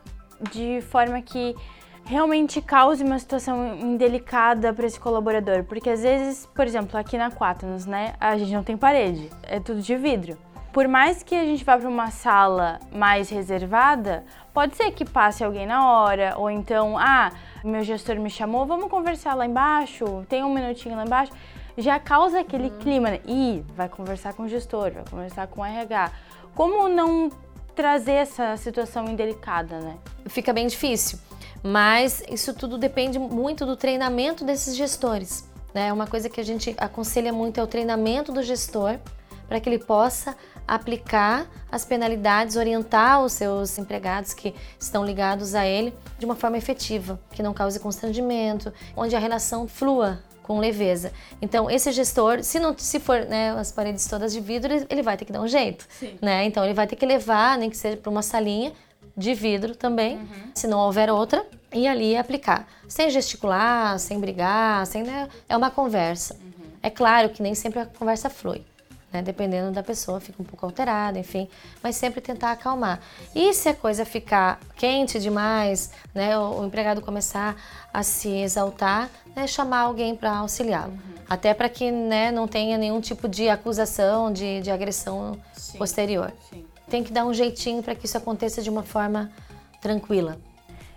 de forma que realmente cause uma situação indelicada para esse colaborador? Porque às vezes, por exemplo, aqui na Quaternos, né, a gente não tem parede, é tudo de vidro. Por mais que a gente vá para uma sala mais reservada, pode ser que passe alguém na hora, ou então, ah, meu gestor me chamou, vamos conversar lá embaixo, tem um minutinho lá embaixo. Já causa aquele uhum. clima, né? Ih, vai conversar com o gestor, vai conversar com o RH. Como não trazer essa situação indelicada, né? Fica bem difícil, mas isso tudo depende muito do treinamento desses gestores. Né? Uma coisa que a gente aconselha muito é o treinamento do gestor para que ele possa aplicar as penalidades, orientar os seus empregados que estão ligados a ele de uma forma efetiva, que não cause constrangimento, onde a relação flua com leveza. Então, esse gestor, se não se for né, as paredes todas de vidro, ele vai ter que dar um jeito. Né? Então, ele vai ter que levar, nem que seja para uma salinha de vidro também, uhum. se não houver outra, e ali aplicar. Sem gesticular, sem brigar, sem, né, é uma conversa. Uhum. É claro que nem sempre a conversa flui né? Dependendo da pessoa, fica um pouco alterada, enfim, mas sempre tentar acalmar. E se a coisa ficar quente demais, né? O, o empregado começar a se exaltar, né? chamar alguém para auxiliá-lo. Uhum. Até para que né, não tenha nenhum tipo de acusação, de, de agressão Sim. posterior. Sim. Tem que dar um jeitinho para que isso aconteça de uma forma tranquila.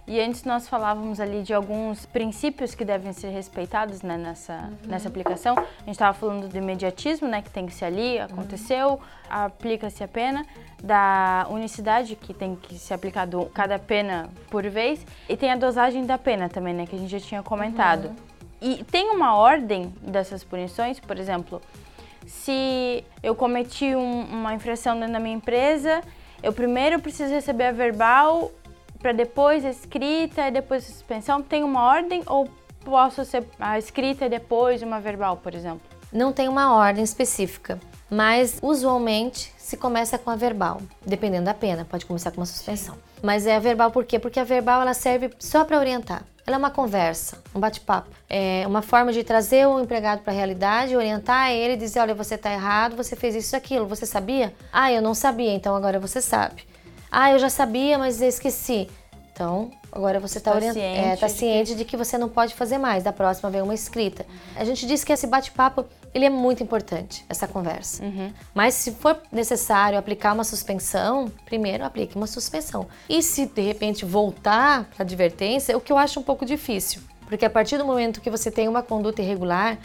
E antes nós falávamos ali de alguns princípios que devem ser respeitados né, nessa, uhum. nessa aplicação. A gente estava falando do imediatismo, né, que tem que ser ali, aconteceu, uhum. aplica-se a pena, da unicidade, que tem que ser aplicado cada pena por vez, e tem a dosagem da pena também, né, que a gente já tinha comentado. Uhum. E tem uma ordem dessas punições, por exemplo, se eu cometi um, uma infração dentro da minha empresa, eu primeiro preciso receber a verbal para depois a escrita e depois a suspensão? Tem uma ordem ou posso ser a escrita e depois uma verbal, por exemplo? Não tem uma ordem específica, mas usualmente se começa com a verbal, dependendo da pena, pode começar com uma suspensão. Mas é a verbal por quê? Porque a verbal ela serve só para orientar. Ela é uma conversa, um bate-papo. É uma forma de trazer o empregado para a realidade, orientar ele, dizer: olha, você está errado, você fez isso aquilo, você sabia? Ah, eu não sabia, então agora você sabe. Ah, eu já sabia, mas eu esqueci. Então, agora você está tá, ciente, é, tá ciente de que... de que você não pode fazer mais. Da próxima vem uma escrita. A gente diz que esse bate-papo ele é muito importante, essa conversa. Uhum. Mas se for necessário aplicar uma suspensão, primeiro aplique uma suspensão. E se de repente voltar para advertência, o que eu acho um pouco difícil, porque a partir do momento que você tem uma conduta irregular,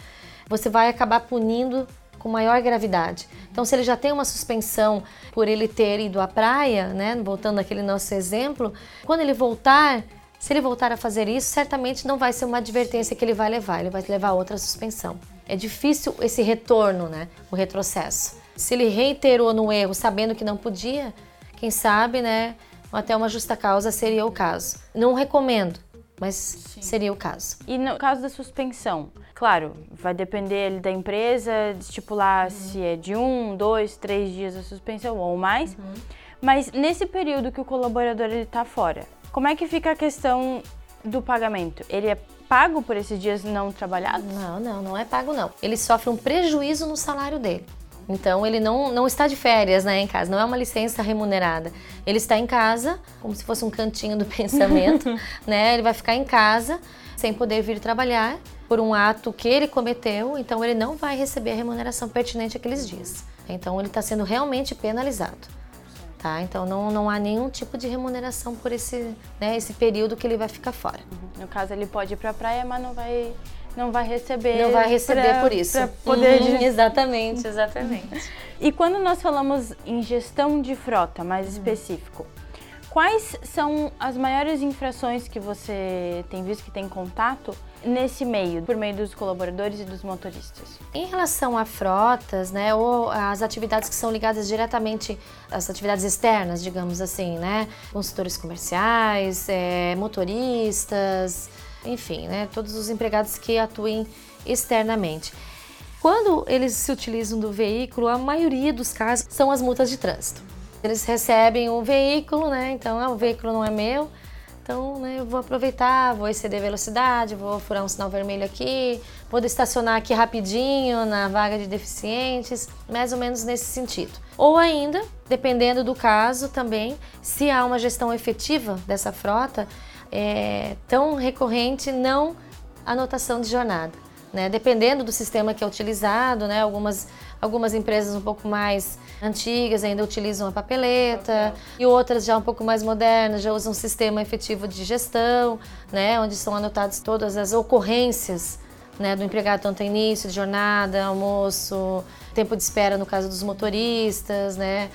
você vai acabar punindo com maior gravidade. Então, se ele já tem uma suspensão por ele ter ido à praia, né, voltando àquele nosso exemplo, quando ele voltar, se ele voltar a fazer isso, certamente não vai ser uma advertência que ele vai levar, ele vai levar outra suspensão. É difícil esse retorno, né, o retrocesso. Se ele reiterou no erro sabendo que não podia, quem sabe, né, até uma justa causa seria o caso. Não recomendo, mas Sim. seria o caso. E no caso da suspensão, claro, vai depender da empresa, de estipular uhum. se é de um, dois, três dias a suspensão ou mais. Uhum. Mas nesse período que o colaborador está fora, como é que fica a questão do pagamento? Ele é pago por esses dias não trabalhados? Não, não, não é pago não. Ele sofre um prejuízo no salário dele. Então ele não, não está de férias né, em casa, não é uma licença remunerada. Ele está em casa, como se fosse um cantinho do [laughs] pensamento, [laughs] né? Ele vai ficar em casa sem poder vir trabalhar por um ato que ele cometeu, então ele não vai receber a remuneração pertinente aqueles dias. Então ele está sendo realmente penalizado. Tá? Então não, não há nenhum tipo de remuneração por esse, né, esse período que ele vai ficar fora. Uhum. No caso, ele pode ir para a praia, mas não vai não vai receber. Não vai receber pra, por isso. poder uhum, [laughs] exatamente, exatamente. [laughs] e quando nós falamos em gestão de frota, mais uhum. específico, quais são as maiores infrações que você tem visto que tem contato nesse meio, por meio dos colaboradores e dos motoristas? Em relação a frotas, né, ou as atividades que são ligadas diretamente às atividades externas, digamos assim, né, consultores comerciais, é, motoristas, enfim, né, todos os empregados que atuem externamente. Quando eles se utilizam do veículo, a maioria dos casos são as multas de trânsito. Eles recebem o veículo, né? Então, ah, o veículo não é meu, então né, eu vou aproveitar, vou exceder velocidade, vou furar um sinal vermelho aqui, vou estacionar aqui rapidinho na vaga de deficientes, mais ou menos nesse sentido. Ou ainda, dependendo do caso também, se há uma gestão efetiva dessa frota, é, tão recorrente não anotação de jornada. Né? Dependendo do sistema que é utilizado, né? algumas Algumas empresas um pouco mais antigas ainda utilizam a papeleta e outras já um pouco mais modernas já usam um sistema efetivo de gestão, né, onde são anotadas todas as ocorrências né, do empregado, tanto início de jornada, almoço, tempo de espera no caso dos motoristas, né,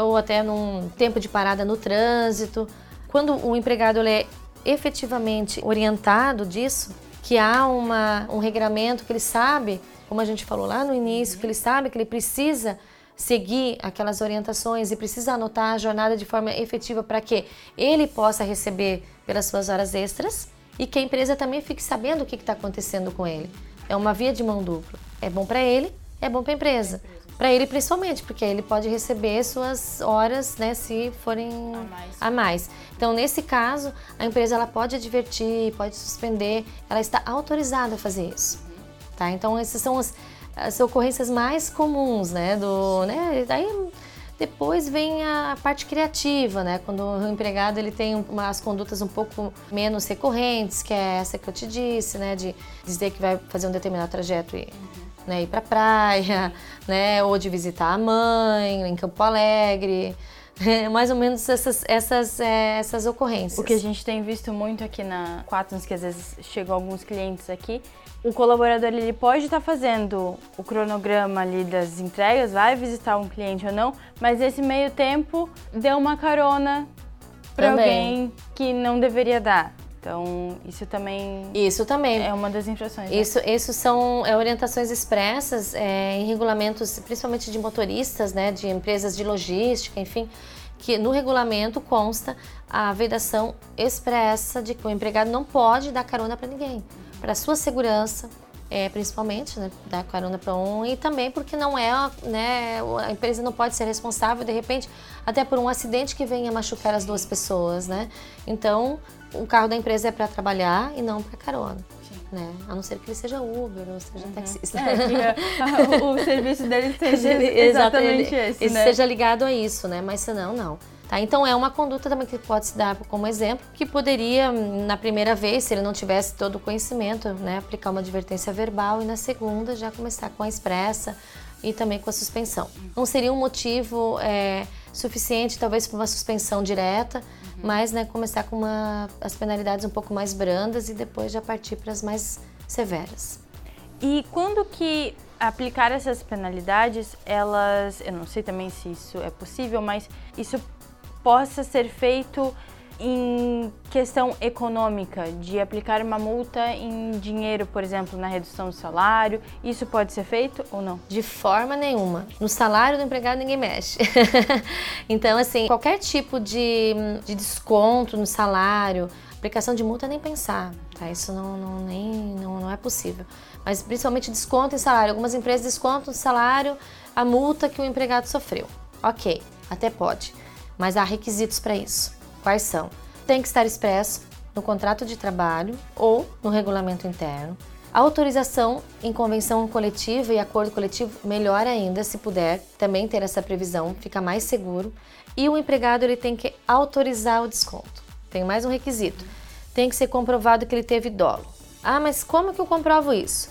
ou até num tempo de parada no trânsito. Quando o empregado é efetivamente orientado disso, que há uma, um regramento que ele sabe, como a gente falou lá no início, que ele sabe que ele precisa seguir aquelas orientações e precisa anotar a jornada de forma efetiva para que ele possa receber pelas suas horas extras e que a empresa também fique sabendo o que está acontecendo com ele. É uma via de mão dupla. É bom para ele, é bom para a empresa. Para ele principalmente, porque ele pode receber suas horas, né, se forem a mais. a mais. Então, nesse caso, a empresa ela pode advertir, pode suspender, ela está autorizada a fazer isso. Tá? Então, essas são as, as ocorrências mais comuns, né, do, né, daí depois vem a parte criativa, né? Quando o empregado ele tem umas condutas um pouco menos recorrentes, que é essa que eu te disse, né? De dizer que vai fazer um determinado trajeto e né, ir para praia, [laughs] né, ou de visitar a mãe em Campo Alegre. É mais ou menos essas, essas, é, essas ocorrências. O que a gente tem visto muito aqui na Quatnos, que às vezes chegam alguns clientes aqui, o colaborador ele pode estar fazendo o cronograma ali das entregas, vai visitar um cliente ou não, mas esse meio tempo deu uma carona para alguém que não deveria dar. Então, isso também. Isso também. É uma das infrações. Né? Isso, né? isso são é, orientações expressas é, em regulamentos, principalmente de motoristas, né, de empresas de logística, enfim, que no regulamento consta a vedação expressa de que o empregado não pode dar carona para ninguém, para sua segurança, é, principalmente, né, dar carona para um e também porque não é, né, a empresa não pode ser responsável de repente até por um acidente que venha machucar as duas pessoas, né? Então o carro da empresa é para trabalhar e não para carona. Né? A não ser que ele seja Uber ou seja uhum. taxista. É, o serviço dele [laughs] seja exatamente esse, ele né? seja ligado a isso, né? Mas senão, não. Tá? Então é uma conduta também que pode se dar como exemplo, que poderia, na primeira vez, se ele não tivesse todo o conhecimento, né, aplicar uma advertência verbal e na segunda já começar com a expressa e também com a suspensão. Não seria um motivo é, suficiente, talvez, para uma suspensão direta. Mas né, começar com uma, as penalidades um pouco mais brandas e depois já partir para as mais severas. E quando que aplicar essas penalidades, elas, eu não sei também se isso é possível, mas isso possa ser feito em questão econômica, de aplicar uma multa em dinheiro, por exemplo, na redução do salário, isso pode ser feito ou não? De forma nenhuma. No salário do empregado ninguém mexe. [laughs] então, assim, qualquer tipo de, de desconto no salário, aplicação de multa nem pensar, tá? Isso não, não, nem, não, não é possível. Mas principalmente desconto em salário. Algumas empresas descontam de salário a multa que o empregado sofreu. Ok, até pode, mas há requisitos para isso. Quais são? Tem que estar expresso no contrato de trabalho ou no regulamento interno. autorização em convenção coletiva e acordo coletivo, melhor ainda, se puder também ter essa previsão, fica mais seguro. E o empregado ele tem que autorizar o desconto. Tem mais um requisito. Tem que ser comprovado que ele teve dolo. Ah, mas como que eu comprovo isso?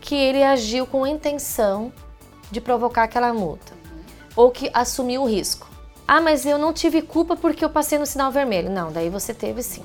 Que ele agiu com intenção de provocar aquela multa ou que assumiu o risco. Ah, mas eu não tive culpa porque eu passei no sinal vermelho. Não, daí você teve sim.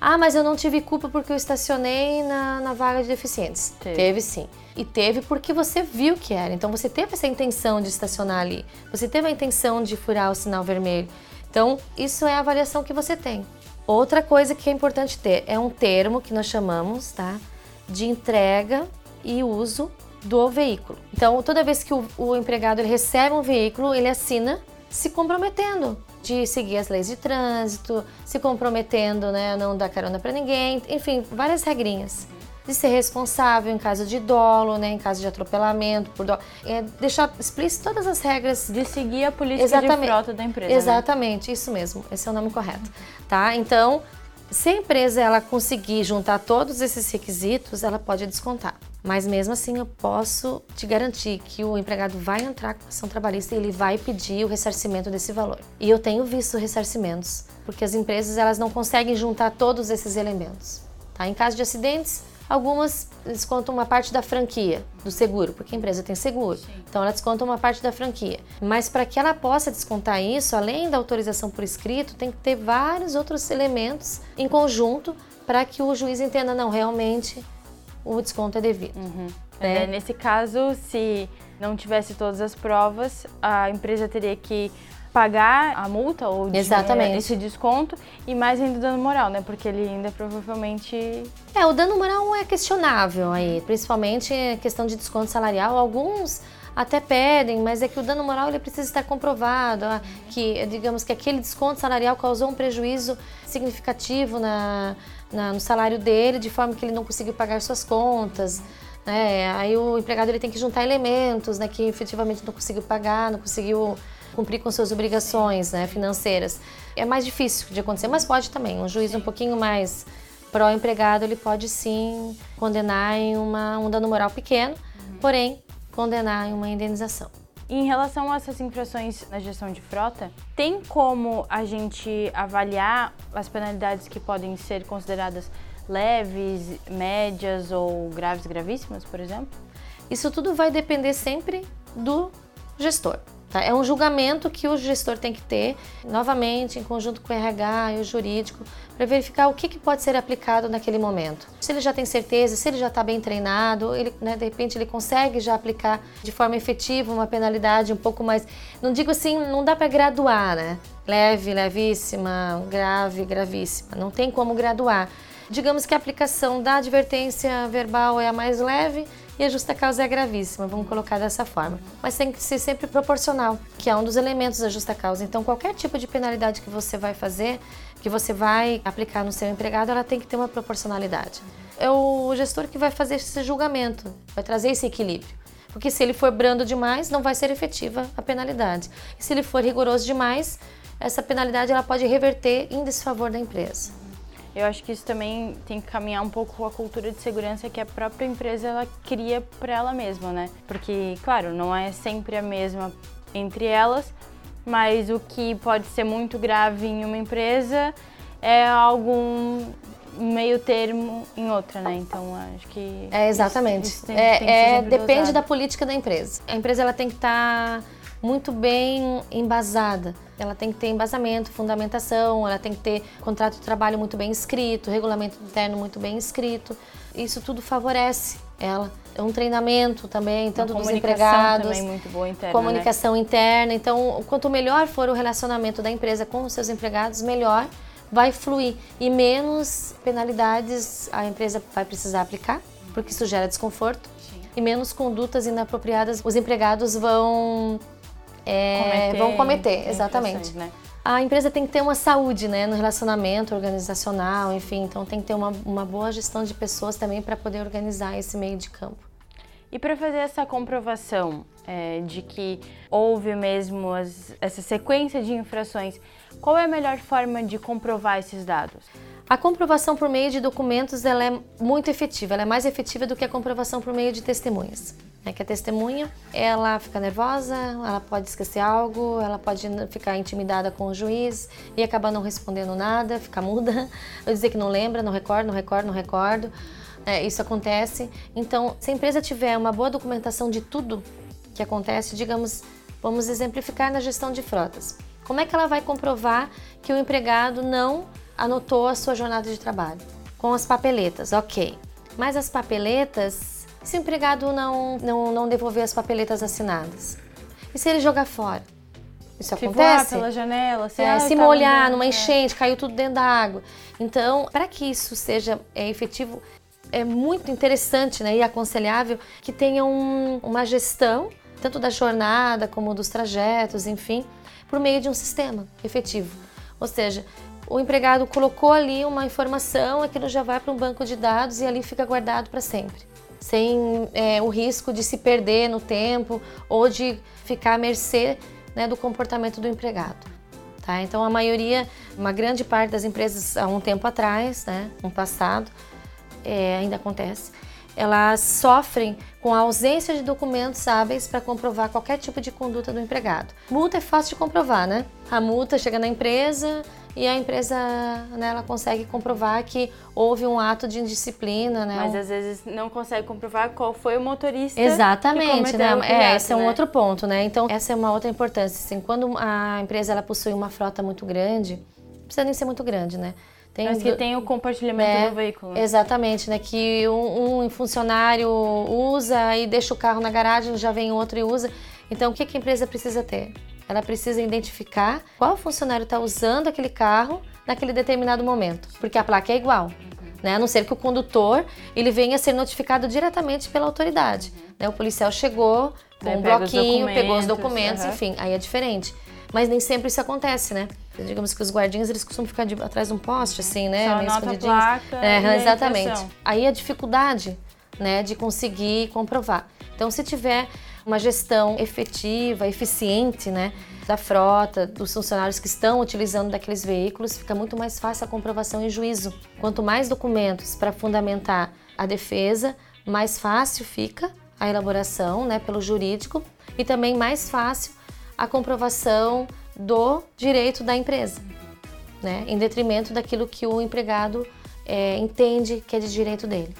Ah, mas eu não tive culpa porque eu estacionei na, na vaga de deficientes. Teve. teve. sim. E teve porque você viu que era. Então você teve essa intenção de estacionar ali. Você teve a intenção de furar o sinal vermelho. Então, isso é a avaliação que você tem. Outra coisa que é importante ter é um termo que nós chamamos, tá? De entrega e uso do veículo. Então, toda vez que o, o empregado recebe um veículo, ele assina se comprometendo de seguir as leis de trânsito, se comprometendo né, a não dar carona para ninguém, enfim, várias regrinhas. De ser responsável em caso de dolo, né, em caso de atropelamento, por dolo. É deixar explícito todas as regras. De seguir a política Exatamente. de frota da empresa. Né? Exatamente, né? isso mesmo. Esse é o nome correto. Tá? Então, se a empresa ela conseguir juntar todos esses requisitos, ela pode descontar. Mas mesmo assim, eu posso te garantir que o empregado vai entrar com ação trabalhista e ele vai pedir o ressarcimento desse valor. E eu tenho visto ressarcimentos, porque as empresas elas não conseguem juntar todos esses elementos. Tá? Em caso de acidentes, Algumas descontam uma parte da franquia do seguro, porque a empresa tem seguro. Então ela desconta uma parte da franquia. Mas para que ela possa descontar isso, além da autorização por escrito, tem que ter vários outros elementos em conjunto para que o juiz entenda, não, realmente o desconto é devido. Uhum. Né? É, nesse caso, se não tivesse todas as provas, a empresa teria que pagar a multa ou Exatamente. esse desconto e mais ainda o dano moral, né? Porque ele ainda provavelmente. É, o dano moral é questionável aí, principalmente questão de desconto salarial. Alguns até pedem, mas é que o dano moral ele precisa estar comprovado, ah, que digamos que aquele desconto salarial causou um prejuízo significativo na, na, no salário dele, de forma que ele não conseguiu pagar suas contas. Né? Aí o empregado ele tem que juntar elementos né, que efetivamente não conseguiu pagar, não conseguiu cumprir com suas obrigações né, financeiras. É mais difícil de acontecer, mas pode também. Um juiz um pouquinho mais pró-empregado, ele pode sim condenar em uma, um dano moral pequeno, porém condenar em uma indenização. Em relação a essas infrações na gestão de frota, tem como a gente avaliar as penalidades que podem ser consideradas leves, médias ou graves, gravíssimas, por exemplo? Isso tudo vai depender sempre do gestor. Tá? É um julgamento que o gestor tem que ter, novamente, em conjunto com o RH e o jurídico, para verificar o que, que, pode ser aplicado naquele momento. Se ele já tem certeza, se ele já está bem treinado, ele, né, de repente ele consegue já aplicar de forma efetiva uma penalidade um pouco mais. Não digo assim, não dá para graduar, né? Leve, levíssima, grave, gravíssima. Não tem como graduar. Digamos que a aplicação da advertência verbal é a mais leve e a justa causa é gravíssima, vamos colocar dessa forma. Mas tem que ser sempre proporcional, que é um dos elementos da justa causa. Então, qualquer tipo de penalidade que você vai fazer, que você vai aplicar no seu empregado, ela tem que ter uma proporcionalidade. É o gestor que vai fazer esse julgamento, vai trazer esse equilíbrio. Porque se ele for brando demais, não vai ser efetiva a penalidade. E se ele for rigoroso demais, essa penalidade ela pode reverter em desfavor da empresa. Eu acho que isso também tem que caminhar um pouco com a cultura de segurança que a própria empresa ela cria para ela mesma, né? Porque, claro, não é sempre a mesma entre elas, mas o que pode ser muito grave em uma empresa é algum meio termo em outra, né? Então acho que é exatamente. Isso, isso tem, é, tem é depende da política da empresa. A empresa ela tem que estar tá muito bem embasada. Ela tem que ter embasamento, fundamentação, ela tem que ter contrato de trabalho muito bem escrito, regulamento interno muito bem escrito. Isso tudo favorece ela. É um treinamento também, tanto dos empregados. Também muito boa interna, comunicação né? interna. Então, quanto melhor for o relacionamento da empresa com os seus empregados, melhor vai fluir e menos penalidades a empresa vai precisar aplicar, porque isso gera desconforto. Sim. E menos condutas inapropriadas os empregados vão é, cometer, vão cometer, exatamente. Né? A empresa tem que ter uma saúde né, no relacionamento organizacional, enfim, então tem que ter uma, uma boa gestão de pessoas também para poder organizar esse meio de campo. E para fazer essa comprovação é, de que houve mesmo as, essa sequência de infrações, qual é a melhor forma de comprovar esses dados? A comprovação por meio de documentos ela é muito efetiva, ela é mais efetiva do que a comprovação por meio de testemunhas. É que a testemunha, ela fica nervosa, ela pode esquecer algo, ela pode ficar intimidada com o juiz e acabar não respondendo nada, [laughs] ficar muda, ou dizer que não lembra, não recordo, não recordo, não recordo. É, isso acontece. Então, se a empresa tiver uma boa documentação de tudo que acontece, digamos, vamos exemplificar na gestão de frotas. Como é que ela vai comprovar que o empregado não anotou a sua jornada de trabalho? Com as papeletas, ok. Mas as papeletas, se o empregado não, não, não devolver as papeletas assinadas? E se ele jogar fora? Isso se acontece? pela janela, se, é, se molhar numa é. enchente, é. caiu tudo dentro da água. Então, para que isso seja é, efetivo, é muito interessante né, e aconselhável que tenha um, uma gestão, tanto da jornada como dos trajetos, enfim, por meio de um sistema efetivo. Ou seja, o empregado colocou ali uma informação, aquilo já vai para um banco de dados e ali fica guardado para sempre, sem é, o risco de se perder no tempo ou de ficar à mercê né, do comportamento do empregado. Tá? Então, a maioria, uma grande parte das empresas, há um tempo atrás, né, no passado, é, ainda acontece, elas sofrem com a ausência de documentos hábeis para comprovar qualquer tipo de conduta do empregado. Multa é fácil de comprovar, né? A multa chega na empresa e a empresa né, ela consegue comprovar que houve um ato de indisciplina, né? Mas às vezes não consegue comprovar qual foi o motorista. Exatamente, né? é, esse é um né? outro ponto, né? Então essa é uma outra importância. Assim, quando a empresa ela possui uma frota muito grande, não precisa nem ser muito grande, né? Tem Mas que tem o compartilhamento é, do veículo. Exatamente, né? Que um, um, funcionário usa e deixa o carro na garagem, já vem outro e usa. Então, o que, que a empresa precisa ter? Ela precisa identificar qual funcionário está usando aquele carro naquele determinado momento, porque a placa é igual. Né? A não ser que o condutor ele venha a ser notificado diretamente pela autoridade. Né? O policial chegou com um bloquinho, pegou os documentos, uhum. enfim, aí é diferente. Mas nem sempre isso acontece, né? Digamos que os guardinhas eles costumam ficar de, atrás de um poste, assim, né? Só nota a placa é, exatamente. Aí a dificuldade, né, de conseguir comprovar. Então, se tiver uma gestão efetiva, eficiente, né, da frota, dos funcionários que estão utilizando daqueles veículos, fica muito mais fácil a comprovação em juízo. Quanto mais documentos para fundamentar a defesa, mais fácil fica a elaboração, né, pelo jurídico e também mais fácil a comprovação do direito da empresa, né, em detrimento daquilo que o empregado é, entende que é de direito dele.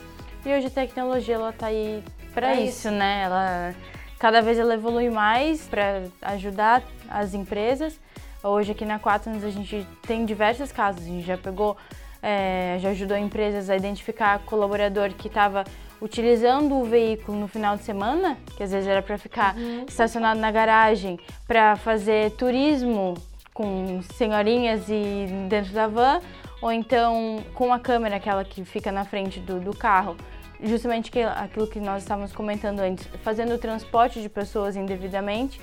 E hoje a tecnologia ela está aí para isso, isso, né? Ela Cada vez ela evolui mais para ajudar as empresas. Hoje aqui na Quaternos a gente tem diversos casos. A gente já pegou, é, já ajudou empresas a identificar colaborador que estava utilizando o veículo no final de semana, que às vezes era para ficar uhum. estacionado na garagem, para fazer turismo com senhorinhas e dentro da van, ou então com a câmera, aquela que fica na frente do, do carro, justamente aquilo que nós estávamos comentando antes, fazendo o transporte de pessoas indevidamente.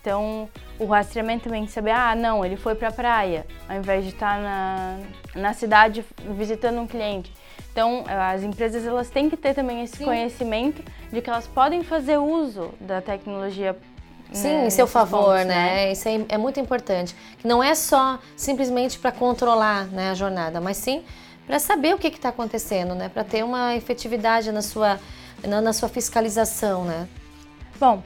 Então, o rastreamento também de saber, ah, não, ele foi para a praia, ao invés de estar na, na cidade visitando um cliente. Então, as empresas elas têm que ter também esse Sim. conhecimento de que elas podem fazer uso da tecnologia Sim, né, em seu favor, pontos, né? né? Isso é, é muito importante. Que não é só simplesmente para controlar né, a jornada, mas sim para saber o que está acontecendo, né? Para ter uma efetividade na sua, na, na sua fiscalização, né? Bom,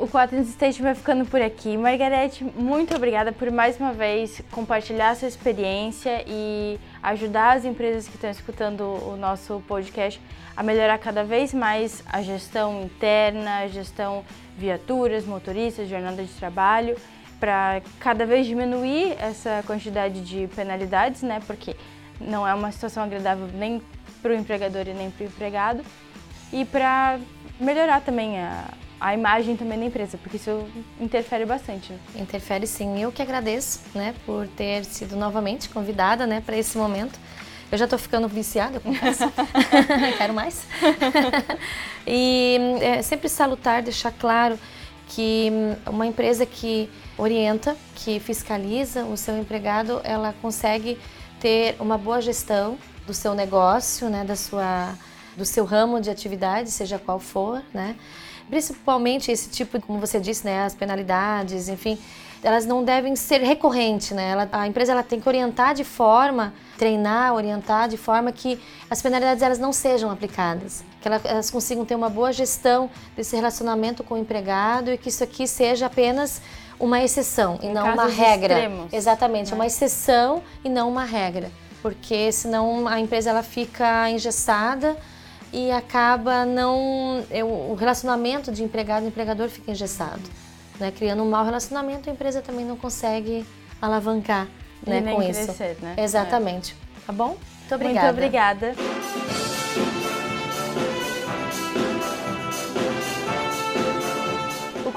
o Quaternos Station vai ficando por aqui. Margarete, muito obrigada por mais uma vez compartilhar sua experiência e ajudar as empresas que estão escutando o nosso podcast a melhorar cada vez mais a gestão interna, a gestão viaturas, motoristas, jornada de trabalho, para cada vez diminuir essa quantidade de penalidades, né? Porque não é uma situação agradável nem para o empregador e nem para o empregado. E para melhorar também a, a imagem também da empresa, porque isso interfere bastante. Né? Interfere sim. Eu que agradeço, né, por ter sido novamente convidada, né, para esse momento. Eu já estou ficando viciada, eu confesso. [laughs] Quero mais. e é sempre salutar deixar claro que uma empresa que orienta, que fiscaliza o seu empregado, ela consegue ter uma boa gestão do seu negócio, né, da sua, do seu ramo de atividade, seja qual for, né? Principalmente esse tipo, como você disse, né, as penalidades, enfim, elas não devem ser recorrentes, né? Ela, a empresa ela tem que orientar de forma, treinar, orientar de forma que as penalidades elas não sejam aplicadas, que elas consigam ter uma boa gestão desse relacionamento com o empregado e que isso aqui seja apenas uma exceção e não uma regra. Extremos, Exatamente, né? uma exceção e não uma regra, porque senão a empresa ela fica engessada e acaba não o relacionamento de empregado e empregador fica engessado, né? Criando um mau relacionamento, a empresa também não consegue alavancar, né, com crescer, isso. Né? Exatamente. É. Tá bom? Muito obrigada. Muito obrigada.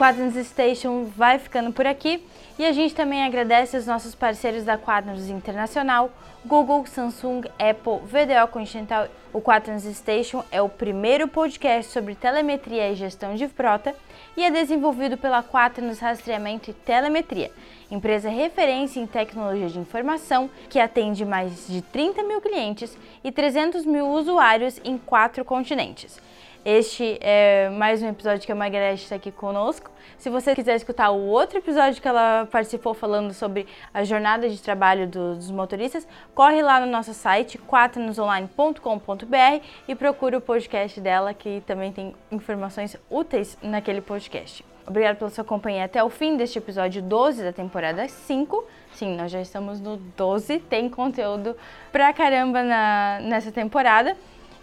Quadrants Station vai ficando por aqui e a gente também agradece os nossos parceiros da Quadrants Internacional, Google, Samsung, Apple, VDO Continental. O Quadrants Station é o primeiro podcast sobre telemetria e gestão de frota e é desenvolvido pela Quaternos Rastreamento e Telemetria, empresa referência em tecnologia de informação que atende mais de 30 mil clientes e 300 mil usuários em quatro continentes. Este é mais um episódio que a Margareth está aqui conosco. Se você quiser escutar o outro episódio que ela participou falando sobre a jornada de trabalho dos motoristas, corre lá no nosso site quaternosonline.com.br e procure o podcast dela que também tem informações úteis naquele podcast. Obrigada pela sua companhia até o fim deste episódio 12 da temporada 5. Sim, nós já estamos no 12, tem conteúdo pra caramba na, nessa temporada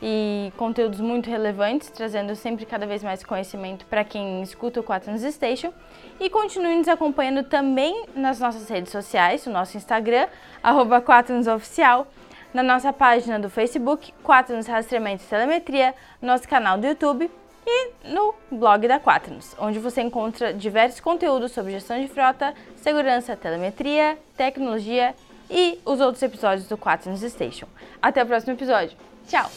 e conteúdos muito relevantes, trazendo sempre cada vez mais conhecimento para quem escuta o 4 News Station. E continue nos acompanhando também nas nossas redes sociais, o nosso Instagram, arroba 4 Oficial, na nossa página do Facebook, 4 Nos Rastreamento e Telemetria, nosso canal do YouTube e no blog da Quaternos, onde você encontra diversos conteúdos sobre gestão de frota, segurança, telemetria, tecnologia e os outros episódios do Quaternos Station. Até o próximo episódio. Tchau!